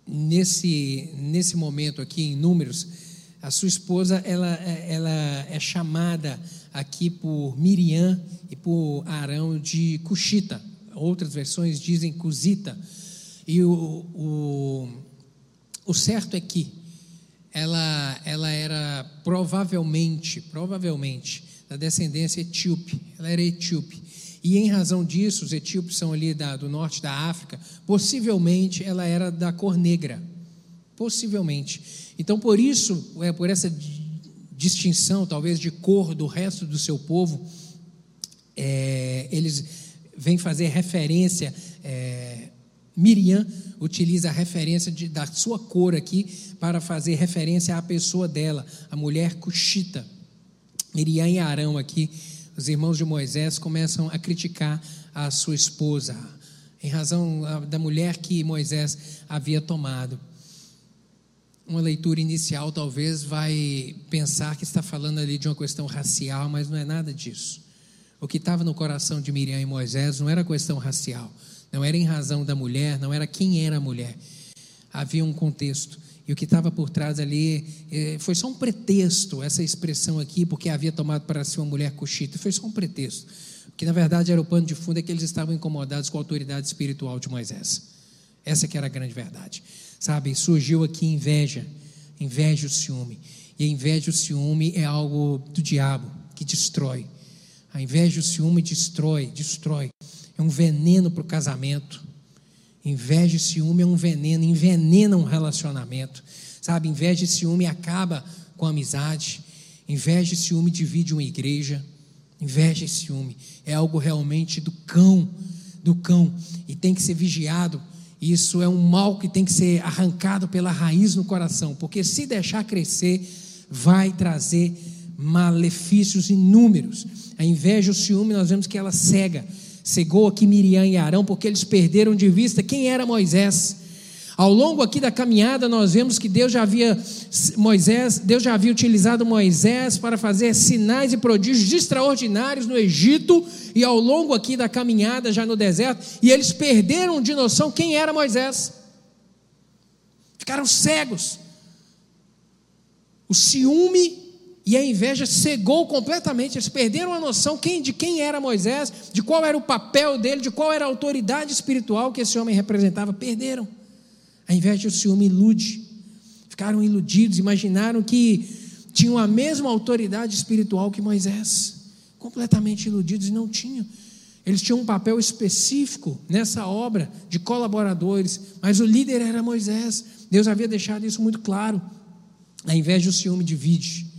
nesse, nesse momento aqui em Números, a sua esposa ela, ela é chamada aqui por Miriam e por Arão de Cuxita. Outras versões dizem Cusita. E o, o, o certo é que ela, ela era provavelmente, provavelmente, da descendência etíope. Ela era etíope. E em razão disso, os etíopes são ali da, do norte da África, possivelmente ela era da cor negra. Possivelmente. Então, por isso, é, por essa distinção, talvez, de cor do resto do seu povo, é, eles vêm fazer referência. É, Miriam utiliza a referência de, da sua cor aqui para fazer referência à pessoa dela, a mulher cuxita. Miriam e Arão aqui os irmãos de Moisés começam a criticar a sua esposa, em razão da mulher que Moisés havia tomado. uma leitura inicial talvez vai pensar que está falando ali de uma questão racial, mas não é nada disso. O que estava no coração de Miriam e Moisés não era questão racial, não era em razão da mulher, não era quem era a mulher. Havia um contexto. E o que estava por trás ali eh, foi só um pretexto, essa expressão aqui, porque havia tomado para si uma mulher coxita, foi só um pretexto. Que na verdade era o pano de fundo é que eles estavam incomodados com a autoridade espiritual de Moisés. Essa que era a grande verdade. Sabe, surgiu aqui inveja, inveja o ciúme. E a inveja o ciúme é algo do diabo que destrói. A inveja o ciúme destrói, destrói. É um veneno para o casamento. Inveja e ciúme é um veneno, envenena um relacionamento. Sabe, inveja e ciúme acaba com a amizade. Inveja e ciúme divide uma igreja. Inveja e ciúme é algo realmente do cão, do cão, e tem que ser vigiado isso é um mal que tem que ser arrancado pela raiz no coração, porque se deixar crescer, vai trazer malefícios inúmeros. A inveja e o ciúme, nós vemos que ela cega. Cegou aqui Miriam e Arão, porque eles perderam de vista quem era Moisés. Ao longo aqui da caminhada, nós vemos que Deus já havia Moisés, Deus já havia utilizado Moisés para fazer sinais e prodígios extraordinários no Egito e ao longo aqui da caminhada já no deserto, e eles perderam de noção quem era Moisés. Ficaram cegos. O ciúme e a inveja cegou completamente, eles perderam a noção de quem era Moisés, de qual era o papel dele, de qual era a autoridade espiritual que esse homem representava, perderam. A inveja e o ciúme ilude. Ficaram iludidos, imaginaram que tinham a mesma autoridade espiritual que Moisés. Completamente iludidos e não tinham. Eles tinham um papel específico nessa obra de colaboradores, mas o líder era Moisés. Deus havia deixado isso muito claro. A inveja e o ciúme divide.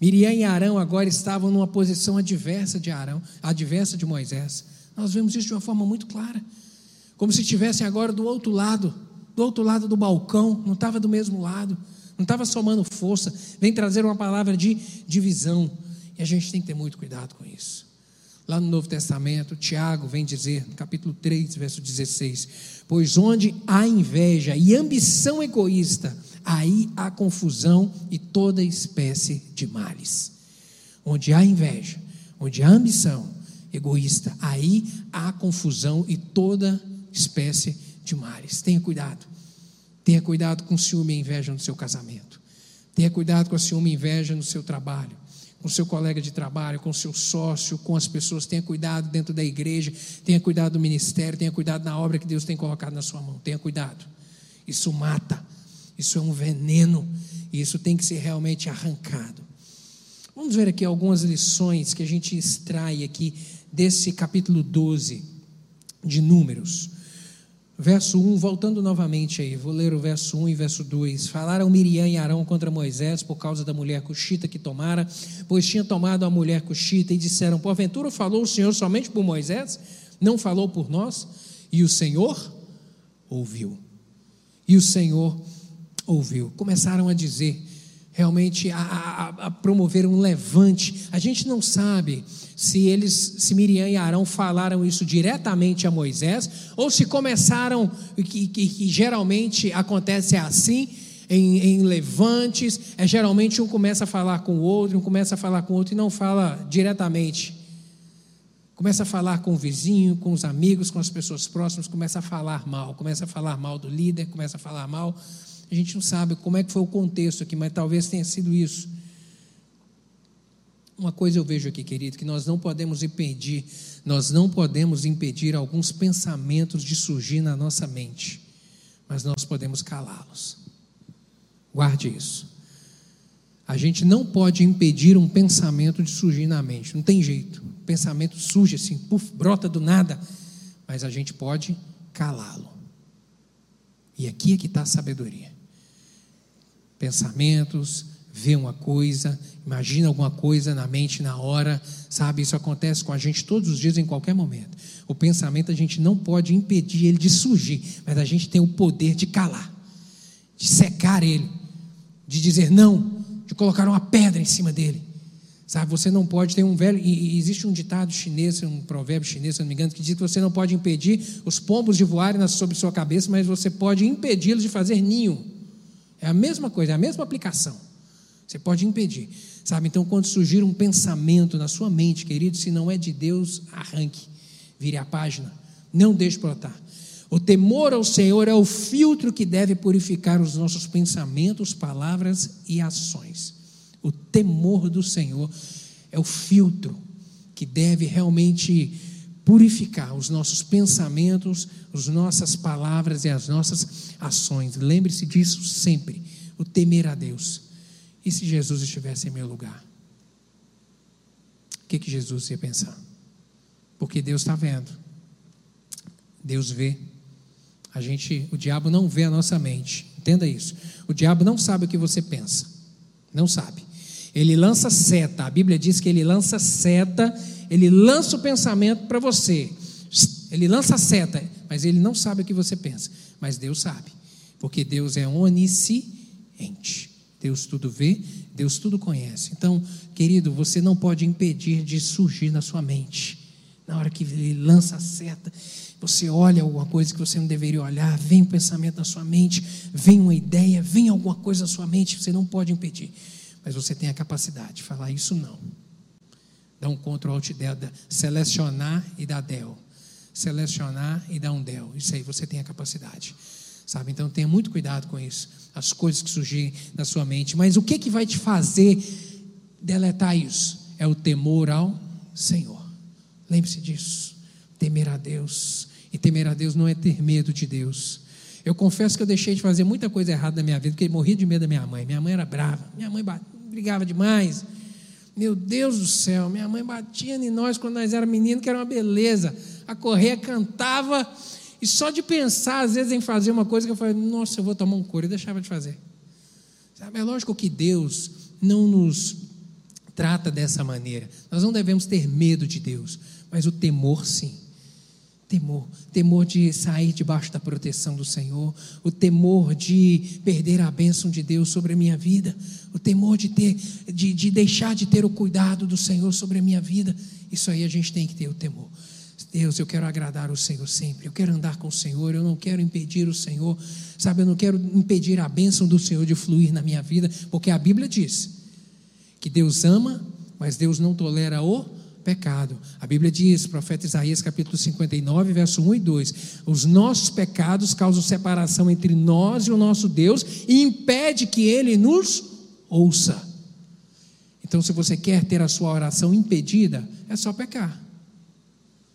Miriam e Arão agora estavam numa posição adversa de Arão, adversa de Moisés. Nós vemos isso de uma forma muito clara. Como se estivessem agora do outro lado do outro lado do balcão, não estava do mesmo lado, não estava somando força, vem trazer uma palavra de divisão. E a gente tem que ter muito cuidado com isso. Lá no Novo Testamento, Tiago vem dizer, no capítulo 3, verso 16: Pois onde há inveja e ambição egoísta, aí há confusão e toda espécie de males. Onde há inveja, onde há ambição egoísta, aí há confusão e toda espécie de males. Tenha cuidado. Tenha cuidado com ciúme e inveja no seu casamento. Tenha cuidado com a ciúme e inveja no seu trabalho, com seu colega de trabalho, com seu sócio, com as pessoas. Tenha cuidado dentro da igreja, tenha cuidado do ministério, tenha cuidado na obra que Deus tem colocado na sua mão. Tenha cuidado. Isso mata. Isso é um veneno e isso tem que ser realmente arrancado. Vamos ver aqui algumas lições que a gente extrai aqui desse capítulo 12 de Números. Verso 1, voltando novamente aí, vou ler o verso 1 e verso 2. Falaram Miriam e Arão contra Moisés por causa da mulher cuxita que tomara, pois tinha tomado a mulher cuxita, e disseram: Porventura falou o Senhor somente por Moisés? Não falou por nós? E o Senhor ouviu. E o Senhor ouviu. Começaram a dizer: realmente a, a, a, promover um levante. A gente não sabe se eles, se Miriam e Arão falaram isso diretamente a Moisés, ou se começaram, que, que, que geralmente acontece assim, em, em, levantes, é geralmente um começa a falar com o outro, um começa a falar com o outro e não fala diretamente. Começa a falar com o vizinho, com os amigos, com as pessoas próximas, começa a falar mal, começa a falar mal do líder, começa a falar mal a gente não sabe como é que foi o contexto aqui, mas talvez tenha sido isso. Uma coisa eu vejo aqui, querido, que nós não podemos impedir, nós não podemos impedir alguns pensamentos de surgir na nossa mente, mas nós podemos calá-los. Guarde isso. A gente não pode impedir um pensamento de surgir na mente, não tem jeito. O pensamento surge assim, puf, brota do nada, mas a gente pode calá-lo. E aqui é que está a sabedoria pensamentos, vê uma coisa, imagina alguma coisa na mente na hora, sabe? Isso acontece com a gente todos os dias, em qualquer momento. O pensamento a gente não pode impedir ele de surgir, mas a gente tem o poder de calar, de secar ele, de dizer não, de colocar uma pedra em cima dele. Sabe, você não pode ter um velho. E existe um ditado chinês, um provérbio chinês, se não me engano, que diz que você não pode impedir os pombos de voarem sobre sua cabeça, mas você pode impedi-los de fazer ninho. É a mesma coisa, é a mesma aplicação. Você pode impedir. Sabe? Então, quando surgir um pensamento na sua mente, querido, se não é de Deus, arranque, vire a página, não deixe brotar. O temor ao Senhor é o filtro que deve purificar os nossos pensamentos, palavras e ações. O temor do Senhor é o filtro que deve realmente purificar os nossos pensamentos, as nossas palavras e as nossas ações. Lembre-se disso sempre. O temer a Deus. E se Jesus estivesse em meu lugar? O que, que Jesus ia pensar? Porque Deus está vendo. Deus vê. A gente, o diabo não vê a nossa mente. Entenda isso. O diabo não sabe o que você pensa. Não sabe. Ele lança seta. A Bíblia diz que ele lança seta, ele lança o pensamento para você. Ele lança seta, mas ele não sabe o que você pensa. Mas Deus sabe. Porque Deus é onisciente. Deus tudo vê, Deus tudo conhece. Então, querido, você não pode impedir de surgir na sua mente. Na hora que ele lança a seta, você olha alguma coisa que você não deveria olhar, vem um pensamento na sua mente, vem uma ideia, vem alguma coisa na sua mente, você não pode impedir. Mas você tem a capacidade de falar isso não. Dá um Ctrl Alt Del, selecionar e dar Del. Selecionar e dar um Del. Isso aí você tem a capacidade. Sabe? Então tenha muito cuidado com isso. As coisas que surgirem na sua mente. Mas o que, que vai te fazer deletar isso? É o temor ao Senhor. Lembre-se disso. Temer a Deus. E temer a Deus não é ter medo de Deus. Eu confesso que eu deixei de fazer muita coisa errada na minha vida, porque eu morria de medo da minha mãe. Minha mãe era brava, minha mãe brigava demais. Meu Deus do céu, minha mãe batia em nós quando nós éramos meninos, que era uma beleza. A correia cantava, e só de pensar, às vezes, em fazer uma coisa que eu falei, nossa, eu vou tomar um couro, e deixava de fazer. Sabe, é lógico que Deus não nos trata dessa maneira. Nós não devemos ter medo de Deus, mas o temor sim. Temor, temor de sair debaixo da proteção do Senhor, o temor de perder a bênção de Deus sobre a minha vida, o temor de ter, de, de deixar de ter o cuidado do Senhor sobre a minha vida. Isso aí a gente tem que ter o temor. Deus, eu quero agradar o Senhor sempre, eu quero andar com o Senhor, eu não quero impedir o Senhor, sabe, eu não quero impedir a bênção do Senhor de fluir na minha vida, porque a Bíblia diz que Deus ama, mas Deus não tolera o pecado. A Bíblia diz, profeta Isaías capítulo 59, verso 1 e 2: Os nossos pecados causam separação entre nós e o nosso Deus e impede que ele nos ouça. Então, se você quer ter a sua oração impedida, é só pecar.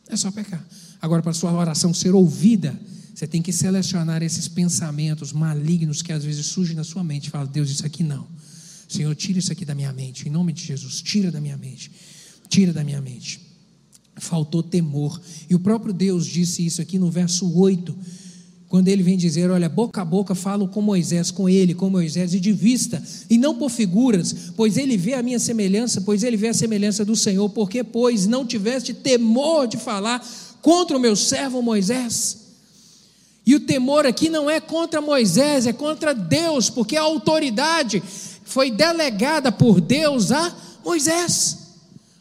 É só pecar. Agora, para a sua oração ser ouvida, você tem que selecionar esses pensamentos malignos que às vezes surgem na sua mente. Fala, Deus, isso aqui não. Senhor, tira isso aqui da minha mente. Em nome de Jesus, tira da minha mente tira da minha mente. Faltou temor. E o próprio Deus disse isso aqui no verso 8, quando ele vem dizer: Olha, boca a boca falo com Moisés, com ele, com Moisés, e de vista, e não por figuras, pois ele vê a minha semelhança, pois ele vê a semelhança do Senhor, porque, pois, não tiveste temor de falar contra o meu servo Moisés. E o temor aqui não é contra Moisés, é contra Deus, porque a autoridade foi delegada por Deus a Moisés.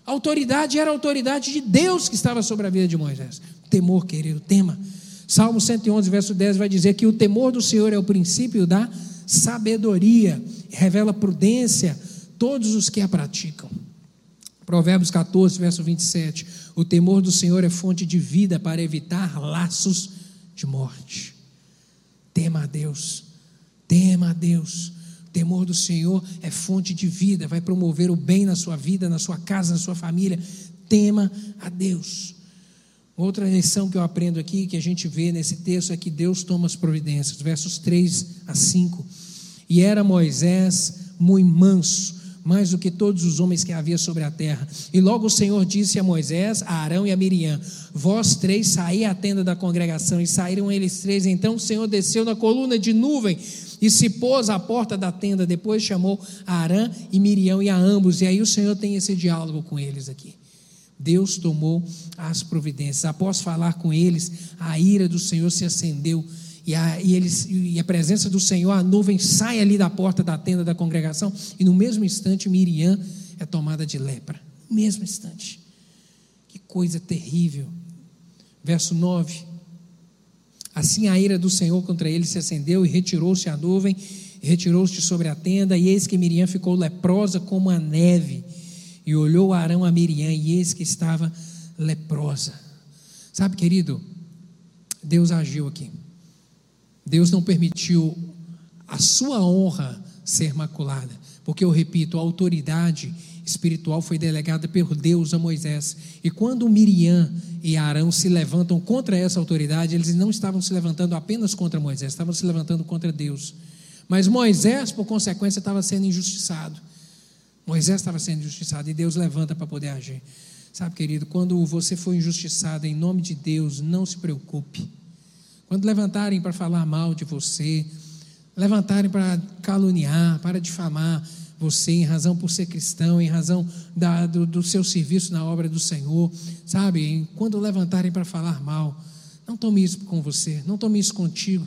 A autoridade era a autoridade de Deus que estava sobre a vida de Moisés. Temor, querido, tema. Salmo 111, verso 10 vai dizer que o temor do Senhor é o princípio da sabedoria, revela prudência todos os que a praticam. Provérbios 14, verso 27. O temor do Senhor é fonte de vida para evitar laços de morte. Tema a Deus, tema a Deus temor do Senhor é fonte de vida, vai promover o bem na sua vida, na sua casa, na sua família. Tema a Deus. Outra lição que eu aprendo aqui, que a gente vê nesse texto, é que Deus toma as providências. Versos 3 a 5. E era Moisés muito manso, mais do que todos os homens que havia sobre a terra. E logo o Senhor disse a Moisés, a Arão e a Miriam: Vós três saí à tenda da congregação, e saíram eles três. Então o Senhor desceu na coluna de nuvem e se pôs à porta da tenda. Depois chamou Arã e Miriam e a ambos. E aí o Senhor tem esse diálogo com eles aqui. Deus tomou as providências. Após falar com eles, a ira do Senhor se acendeu. E a, e, eles, e a presença do Senhor, a nuvem sai ali da porta da tenda da congregação. E no mesmo instante, Miriam é tomada de lepra. No mesmo instante. Que coisa terrível. Verso 9. Assim a ira do Senhor contra ele se acendeu e retirou-se a nuvem retirou-se sobre a tenda, e eis que Miriam ficou leprosa como a neve. E olhou Arão a Miriam, e eis que estava leprosa. Sabe, querido, Deus agiu aqui. Deus não permitiu a sua honra ser maculada, porque eu repito, a autoridade espiritual foi delegada por Deus a Moisés. E quando Miriam e Arão se levantam contra essa autoridade, eles não estavam se levantando apenas contra Moisés, estavam se levantando contra Deus. Mas Moisés, por consequência, estava sendo injustiçado. Moisés estava sendo injustiçado e Deus levanta para poder agir. Sabe, querido, quando você for injustiçado em nome de Deus, não se preocupe. Quando levantarem para falar mal de você, levantarem para caluniar, para difamar você em razão por ser cristão, em razão da, do, do seu serviço na obra do Senhor, sabe? Quando levantarem para falar mal, não tome isso com você, não tome isso contigo.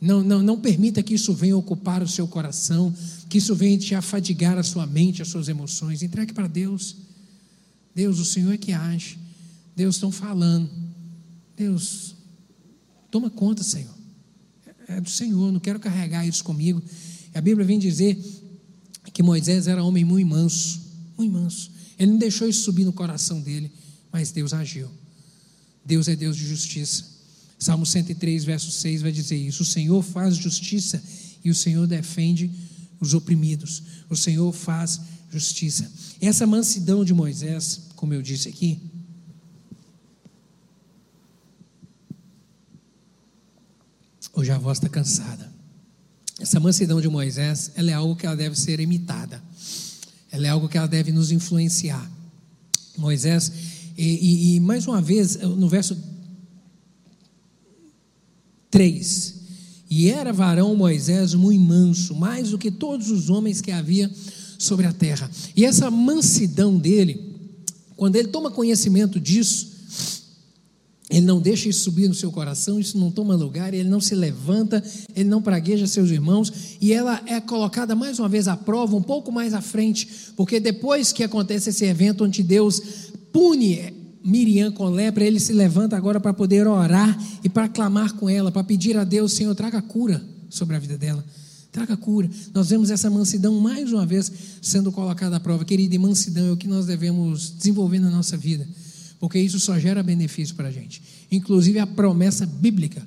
Não, não, não permita que isso venha ocupar o seu coração, que isso venha te afadigar a sua mente, as suas emoções. Entregue para Deus. Deus, o Senhor é que age. Deus, estão falando. Deus, toma conta, Senhor. É do Senhor, não quero carregar isso comigo. A Bíblia vem dizer que Moisés era homem muito manso, muito manso. Ele não deixou isso subir no coração dele, mas Deus agiu. Deus é Deus de justiça. Salmo 103, verso 6 vai dizer isso: O Senhor faz justiça e o Senhor defende os oprimidos. O Senhor faz justiça. Essa mansidão de Moisés, como eu disse aqui, hoje a voz está cansada. Essa mansidão de Moisés, ela é algo que ela deve ser imitada. Ela é algo que ela deve nos influenciar. Moisés, e, e, e mais uma vez, no verso 3. E era varão Moisés muito manso, mais do que todos os homens que havia sobre a terra. E essa mansidão dele, quando ele toma conhecimento disso, ele não deixa isso subir no seu coração, isso não toma lugar, ele não se levanta, ele não pragueja seus irmãos, e ela é colocada mais uma vez à prova, um pouco mais à frente, porque depois que acontece esse evento onde Deus pune Miriam com lepra, ele se levanta agora para poder orar e para clamar com ela, para pedir a Deus, Senhor, traga cura sobre a vida dela. Traga cura. Nós vemos essa mansidão mais uma vez sendo colocada à prova. Querida, e mansidão é o que nós devemos desenvolver na nossa vida, porque isso só gera benefício para a gente. Inclusive a promessa bíblica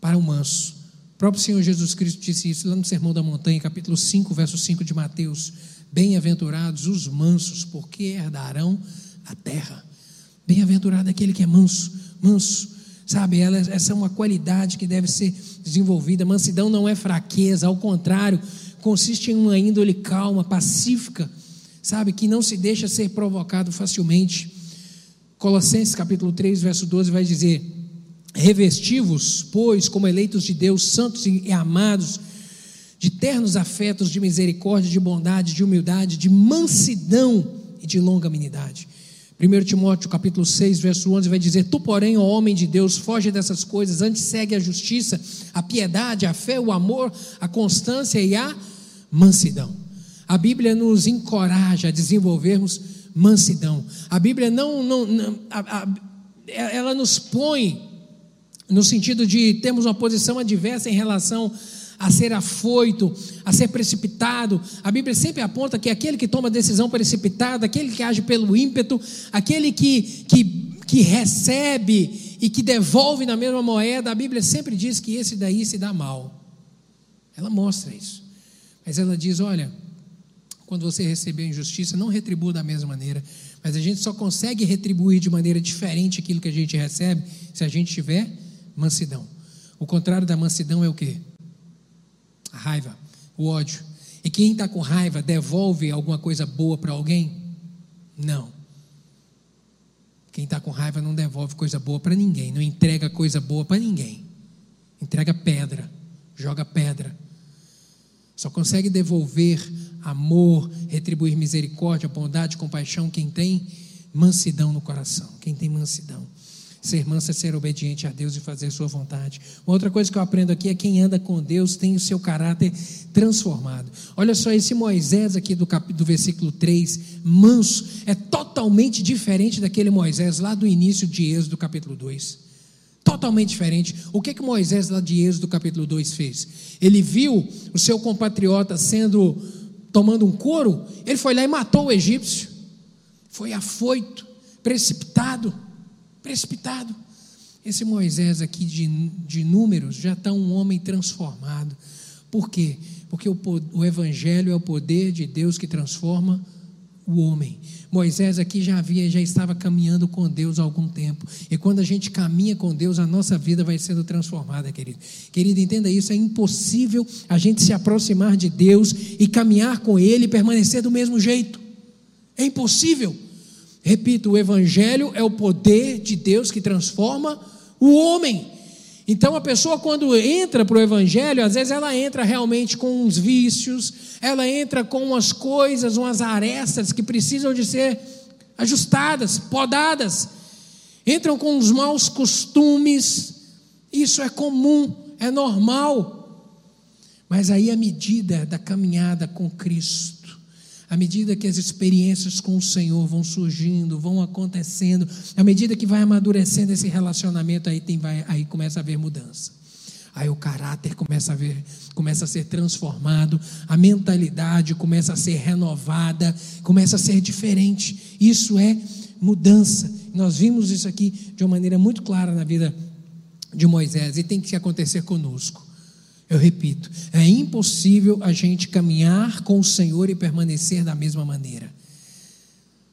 para o manso. O próprio Senhor Jesus Cristo disse isso lá no Sermão da Montanha, capítulo 5, verso 5 de Mateus. Bem-aventurados os mansos, porque herdarão a terra. Bem-aventurado aquele que é manso, manso. Sabe, ela, essa é uma qualidade que deve ser desenvolvida. Mansidão não é fraqueza, ao contrário, consiste em uma índole calma, pacífica, sabe, que não se deixa ser provocado facilmente. Colossenses capítulo 3, verso 12 vai dizer: Revestivos, pois, como eleitos de Deus, santos e amados, de ternos afetos, de misericórdia, de bondade, de humildade, de mansidão e de longanimidade 1 Timóteo capítulo 6, verso 11 vai dizer: Tu, porém, ó homem de Deus, foge dessas coisas, antes segue a justiça, a piedade, a fé, o amor, a constância e a mansidão. A Bíblia nos encoraja a desenvolvermos mansidão. A Bíblia não, não, não a, a, ela nos põe no sentido de termos uma posição adversa em relação a ser afoito, a ser precipitado. A Bíblia sempre aponta que aquele que toma decisão precipitada, aquele que age pelo ímpeto, aquele que, que, que recebe e que devolve na mesma moeda, a Bíblia sempre diz que esse daí se dá mal. Ela mostra isso. Mas ela diz: olha, quando você receber injustiça, não retribua da mesma maneira. Mas a gente só consegue retribuir de maneira diferente aquilo que a gente recebe se a gente tiver mansidão. O contrário da mansidão é o quê? a raiva, o ódio. E quem está com raiva devolve alguma coisa boa para alguém? Não. Quem está com raiva não devolve coisa boa para ninguém, não entrega coisa boa para ninguém. Entrega pedra, joga pedra. Só consegue devolver amor, retribuir misericórdia, bondade, compaixão quem tem mansidão no coração, quem tem mansidão. Ser manso é ser obediente a Deus e fazer sua vontade. Uma outra coisa que eu aprendo aqui é quem anda com Deus tem o seu caráter transformado. Olha só, esse Moisés aqui do, cap... do versículo 3, manso, é totalmente diferente daquele Moisés lá do início de Êxodo, capítulo 2. Totalmente diferente. O que que Moisés lá de Êxodo capítulo 2 fez? Ele viu o seu compatriota sendo tomando um couro, ele foi lá e matou o egípcio. Foi afoito, precipitado, precipitado. Esse Moisés aqui de, de números já está um homem transformado. Por quê? Porque o, o Evangelho é o poder de Deus que transforma o homem. Moisés aqui já havia, já estava caminhando com Deus há algum tempo. E quando a gente caminha com Deus, a nossa vida vai sendo transformada, querido. Querido, entenda isso, é impossível a gente se aproximar de Deus e caminhar com Ele e permanecer do mesmo jeito. É impossível. Repito, o Evangelho é o poder de Deus que transforma o homem. Então a pessoa quando entra para o Evangelho, às vezes ela entra realmente com uns vícios, ela entra com umas coisas, umas arestas que precisam de ser ajustadas, podadas. Entram com os maus costumes, isso é comum, é normal. Mas aí a medida da caminhada com Cristo, à medida que as experiências com o Senhor vão surgindo, vão acontecendo, à medida que vai amadurecendo esse relacionamento, aí, tem, vai, aí começa a haver mudança. Aí o caráter começa a, ver, começa a ser transformado, a mentalidade começa a ser renovada, começa a ser diferente. Isso é mudança. Nós vimos isso aqui de uma maneira muito clara na vida de Moisés e tem que acontecer conosco. Eu repito, é impossível a gente caminhar com o Senhor e permanecer da mesma maneira.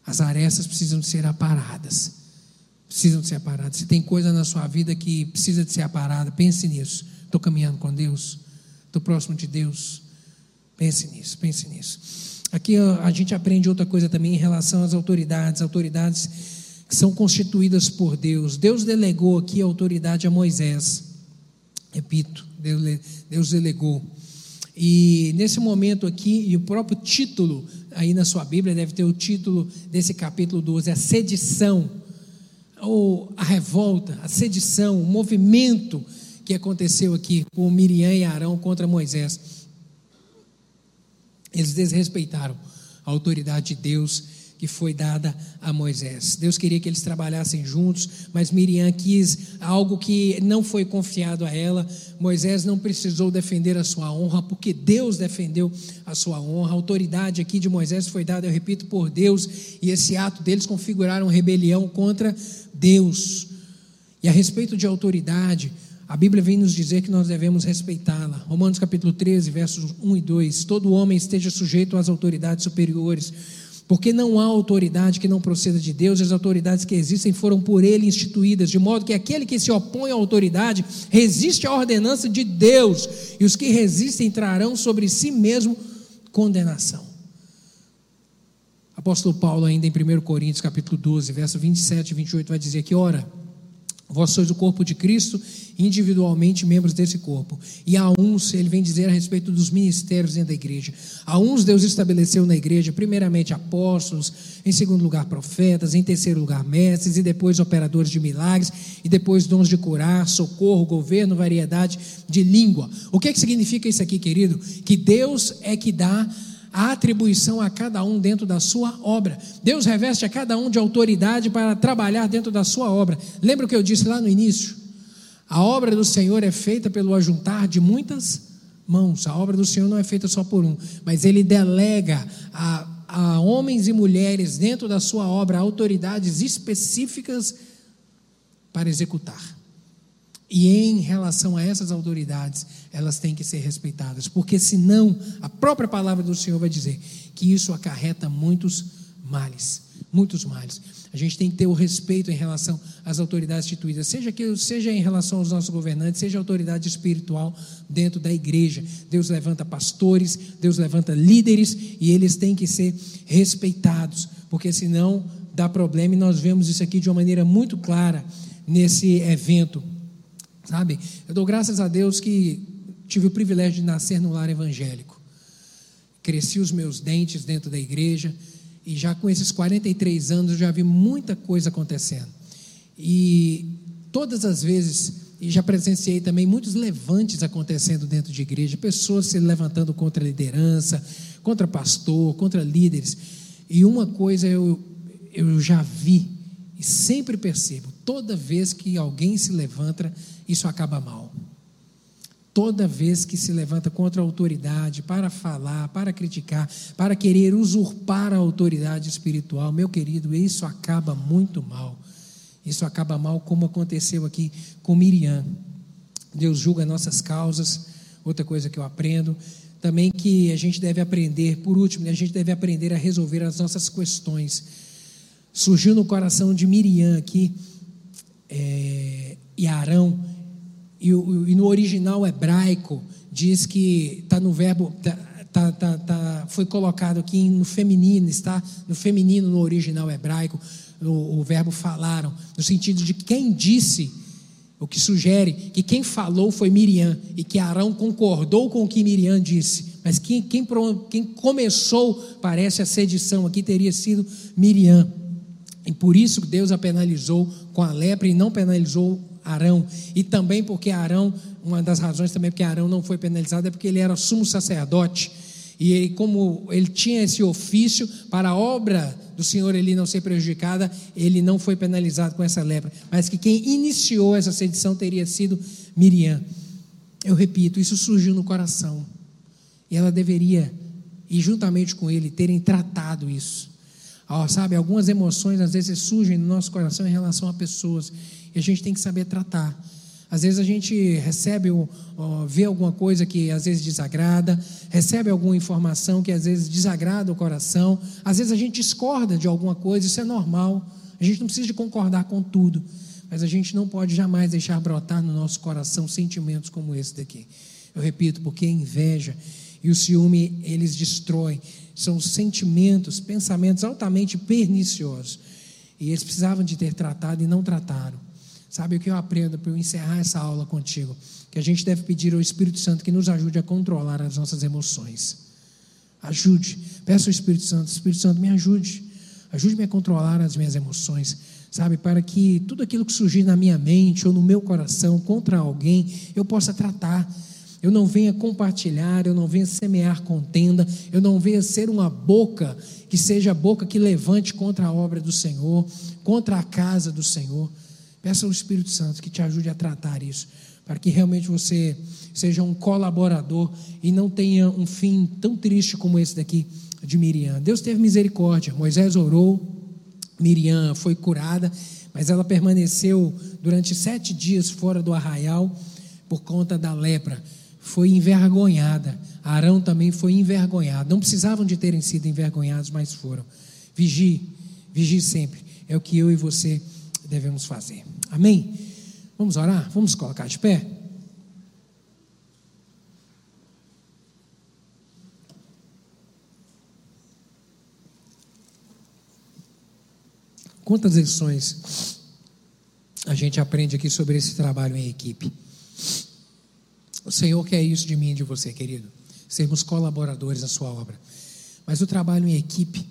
As arestas precisam de ser aparadas. Precisam de ser aparadas. Se tem coisa na sua vida que precisa de ser aparada, pense nisso. Estou caminhando com Deus? Estou próximo de Deus? Pense nisso, pense nisso. Aqui a gente aprende outra coisa também em relação às autoridades. Autoridades que são constituídas por Deus. Deus delegou aqui a autoridade a Moisés. Repito, Deus, Deus delegou. E nesse momento aqui, e o próprio título aí na sua Bíblia deve ter o título desse capítulo 12, a sedição, ou a revolta, a sedição, o movimento que aconteceu aqui com Miriam e Arão contra Moisés. Eles desrespeitaram a autoridade de Deus que foi dada a Moisés. Deus queria que eles trabalhassem juntos, mas Miriam quis algo que não foi confiado a ela. Moisés não precisou defender a sua honra, porque Deus defendeu a sua honra. A autoridade aqui de Moisés foi dada, eu repito, por Deus, e esse ato deles configuraram rebelião contra Deus. E a respeito de autoridade, a Bíblia vem nos dizer que nós devemos respeitá-la. Romanos capítulo 13, versos 1 e 2. Todo homem esteja sujeito às autoridades superiores porque não há autoridade que não proceda de Deus, as autoridades que existem foram por ele instituídas, de modo que aquele que se opõe à autoridade resiste à ordenança de Deus, e os que resistem trarão sobre si mesmo condenação. Apóstolo Paulo, ainda em 1 Coríntios, capítulo 12, verso 27 e 28, vai dizer que, ora, Vós sois o corpo de Cristo, individualmente membros desse corpo. E a uns, ele vem dizer a respeito dos ministérios dentro da igreja. A uns Deus estabeleceu na igreja, primeiramente apóstolos, em segundo lugar profetas, em terceiro lugar mestres, e depois operadores de milagres, e depois dons de curar, socorro, governo, variedade de língua. O que, é que significa isso aqui, querido? Que Deus é que dá a atribuição a cada um dentro da sua obra. Deus reveste a cada um de autoridade para trabalhar dentro da sua obra. Lembra o que eu disse lá no início? A obra do Senhor é feita pelo ajuntar de muitas mãos. A obra do Senhor não é feita só por um, mas Ele delega a, a homens e mulheres dentro da sua obra autoridades específicas para executar. E em relação a essas autoridades, elas têm que ser respeitadas, porque senão a própria palavra do Senhor vai dizer que isso acarreta muitos males, muitos males. A gente tem que ter o respeito em relação às autoridades instituídas, seja que seja em relação aos nossos governantes, seja autoridade espiritual dentro da igreja. Deus levanta pastores, Deus levanta líderes e eles têm que ser respeitados, porque senão dá problema e nós vemos isso aqui de uma maneira muito clara nesse evento Sabe? Eu dou graças a Deus que tive o privilégio de nascer no lar evangélico. Cresci os meus dentes dentro da igreja e já com esses 43 anos eu já vi muita coisa acontecendo. E todas as vezes, e já presenciei também muitos levantes acontecendo dentro de igreja, pessoas se levantando contra a liderança, contra pastor, contra líderes. E uma coisa eu, eu já vi E sempre percebo, toda vez que alguém se levanta, isso acaba mal. Toda vez que se levanta contra a autoridade para falar, para criticar, para querer usurpar a autoridade espiritual, meu querido, isso acaba muito mal. Isso acaba mal, como aconteceu aqui com Miriam. Deus julga nossas causas. Outra coisa que eu aprendo também que a gente deve aprender, por último, a gente deve aprender a resolver as nossas questões. Surgiu no coração de Miriam aqui, é, e Arão, e, e, no original hebraico diz que está no verbo, tá, tá, tá, tá, foi colocado aqui no feminino, está no feminino no original hebraico, o, o verbo falaram, no sentido de quem disse, o que sugere que quem falou foi Miriam e que Arão concordou com o que Miriam disse. Mas quem, quem, quem começou, parece, a sedição aqui teria sido Miriam. E por isso Deus a penalizou com a lepra e não penalizou Arão. E também porque Arão, uma das razões também porque Arão não foi penalizado é porque ele era sumo sacerdote. E ele, como ele tinha esse ofício para a obra do Senhor ele não ser prejudicada, ele não foi penalizado com essa lepra. Mas que quem iniciou essa sedição teria sido Miriam. Eu repito, isso surgiu no coração. E ela deveria, e juntamente com ele, terem tratado isso. Oh, sabe, algumas emoções às vezes surgem no nosso coração em relação a pessoas e a gente tem que saber tratar. Às vezes a gente recebe, ou, vê alguma coisa que às vezes desagrada, recebe alguma informação que às vezes desagrada o coração, às vezes a gente discorda de alguma coisa, isso é normal, a gente não precisa de concordar com tudo, mas a gente não pode jamais deixar brotar no nosso coração sentimentos como esse daqui. Eu repito, porque a inveja e o ciúme, eles destroem, são sentimentos, pensamentos altamente perniciosos, e eles precisavam de ter tratado e não trataram. Sabe o que eu aprendo para eu encerrar essa aula contigo? Que a gente deve pedir ao Espírito Santo que nos ajude a controlar as nossas emoções. Ajude. Peça ao Espírito Santo, Espírito Santo, me ajude. Ajude-me a controlar as minhas emoções, sabe? Para que tudo aquilo que surgir na minha mente ou no meu coração contra alguém, eu possa tratar. Eu não venha compartilhar, eu não venha semear contenda, eu não venha ser uma boca que seja a boca que levante contra a obra do Senhor, contra a casa do Senhor. Peça ao Espírito Santo que te ajude a tratar isso, para que realmente você seja um colaborador e não tenha um fim tão triste como esse daqui de Miriam. Deus teve misericórdia. Moisés orou, Miriam foi curada, mas ela permaneceu durante sete dias fora do arraial por conta da lepra. Foi envergonhada. Arão também foi envergonhado. Não precisavam de terem sido envergonhados, mas foram. Vigie, vigie sempre. É o que eu e você devemos fazer. Amém? Vamos orar? Vamos colocar de pé? Quantas lições a gente aprende aqui sobre esse trabalho em equipe? O Senhor quer isso de mim e de você, querido. Sermos colaboradores na sua obra. Mas o trabalho em equipe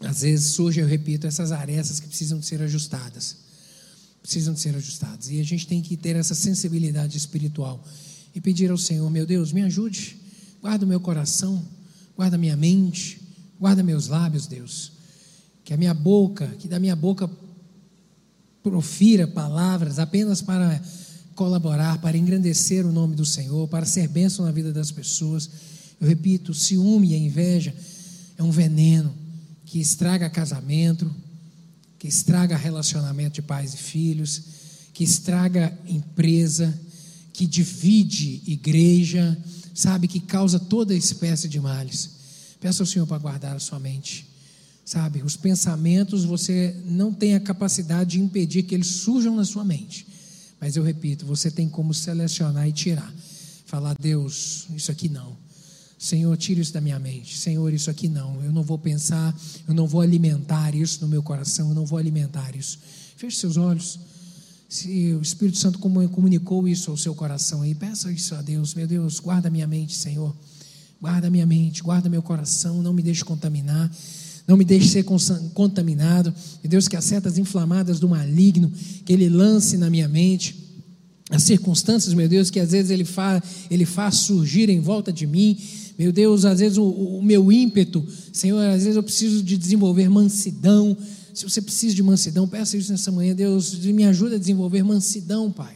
às vezes surge, eu repito, essas arestas que precisam de ser ajustadas. Precisam de ser ajustadas. E a gente tem que ter essa sensibilidade espiritual e pedir ao Senhor, meu Deus, me ajude. Guarda o meu coração, guarda a minha mente, guarda meus lábios, Deus. Que a minha boca, que da minha boca profira palavras apenas para colaborar, para engrandecer o nome do Senhor, para ser bênção na vida das pessoas. Eu repito, ciúme e a inveja é um veneno que estraga casamento, que estraga relacionamento de pais e filhos, que estraga empresa, que divide igreja, sabe, que causa toda espécie de males. Peça ao Senhor para guardar a sua mente. Sabe, os pensamentos você não tem a capacidade de impedir que eles surjam na sua mente. Mas eu repito, você tem como selecionar e tirar. Falar, Deus, isso aqui não. Senhor, tira isso da minha mente. Senhor, isso aqui não. Eu não vou pensar, eu não vou alimentar isso no meu coração, eu não vou alimentar isso. Feche seus olhos. Se o Espírito Santo comunicou isso ao seu coração aí, peça isso a Deus. Meu Deus, guarda minha mente, Senhor. Guarda minha mente, guarda meu coração, não me deixe contaminar. Não me deixe ser contaminado. E Deus, que as setas inflamadas do maligno, que Ele lance na minha mente as circunstâncias, meu Deus, que às vezes ele faz, ele faz surgir em volta de mim, meu Deus, às vezes o, o, meu ímpeto, Senhor, às vezes eu preciso de desenvolver mansidão, Se você precisa de mansidão, peça isso nessa manhã. Deus, me ajuda a desenvolver mansidão, Pai.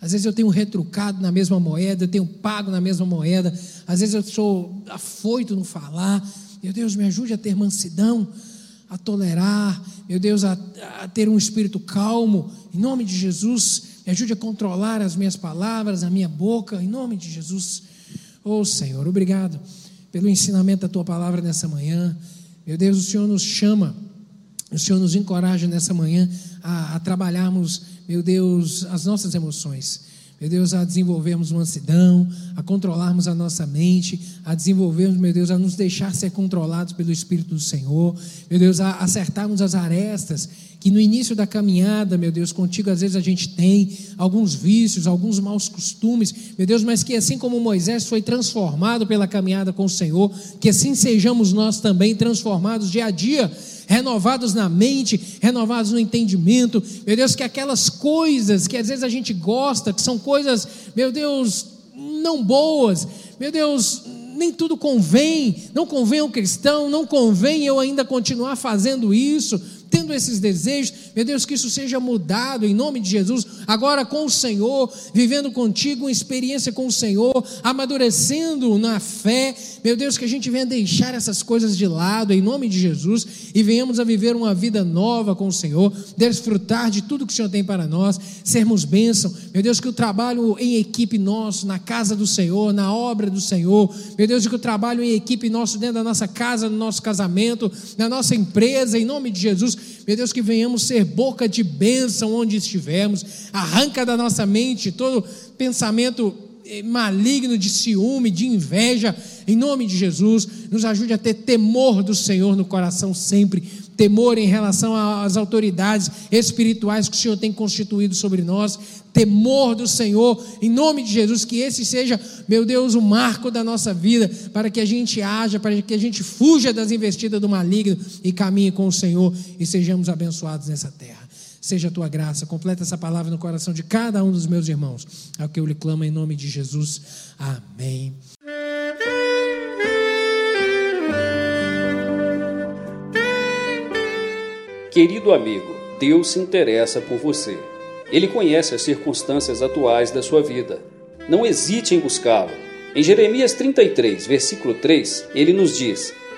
Às vezes eu tenho retrucado na mesma moeda, eu tenho pago na mesma moeda. Às vezes eu sou afoito no falar. Meu Deus, me ajude a ter mansidão, a tolerar. Meu Deus, a, a ter um espírito calmo. Em nome de Jesus, me ajude a controlar as minhas palavras, a minha boca. Em nome de Jesus. Oh Senhor, obrigado pelo ensinamento da tua palavra nessa manhã. Meu Deus, o Senhor nos chama, o Senhor nos encoraja nessa manhã a, a trabalharmos, meu Deus, as nossas emoções meu Deus, a desenvolvermos mansidão, a controlarmos a nossa mente, a desenvolvermos, meu Deus, a nos deixar ser controlados pelo Espírito do Senhor, meu Deus, a acertarmos as arestas que no início da caminhada, meu Deus, contigo às vezes a gente tem alguns vícios, alguns maus costumes, meu Deus, mas que assim como Moisés foi transformado pela caminhada com o Senhor, que assim sejamos nós também transformados dia a dia renovados na mente, renovados no entendimento. Meu Deus, que aquelas coisas que às vezes a gente gosta, que são coisas, meu Deus, não boas, meu Deus, nem tudo convém, não convém ao cristão, não convém eu ainda continuar fazendo isso tendo esses desejos, meu Deus, que isso seja mudado em nome de Jesus, agora com o Senhor, vivendo contigo, uma experiência com o Senhor, amadurecendo na fé, meu Deus, que a gente venha deixar essas coisas de lado em nome de Jesus e venhamos a viver uma vida nova com o Senhor, desfrutar de tudo que o Senhor tem para nós, sermos bênção, meu Deus, que o trabalho em equipe nosso, na casa do Senhor, na obra do Senhor, meu Deus, que o trabalho em equipe nosso dentro da nossa casa, no nosso casamento, na nossa empresa, em nome de Jesus, meu Deus, que venhamos ser boca de bênção onde estivermos, arranca da nossa mente todo pensamento maligno de ciúme, de inveja, em nome de Jesus, nos ajude a ter temor do Senhor no coração sempre, temor em relação às autoridades espirituais que o Senhor tem constituído sobre nós, temor do Senhor, em nome de Jesus, que esse seja, meu Deus, o marco da nossa vida, para que a gente haja, para que a gente fuja das investidas do maligno e caminhe com o Senhor e sejamos abençoados nessa terra. Seja a tua graça, completa essa palavra no coração de cada um dos meus irmãos. É o que eu lhe clamo em nome de Jesus. Amém. Querido amigo, Deus se interessa por você. Ele conhece as circunstâncias atuais da sua vida. Não hesite em buscá-lo. Em Jeremias 33, versículo 3, ele nos diz: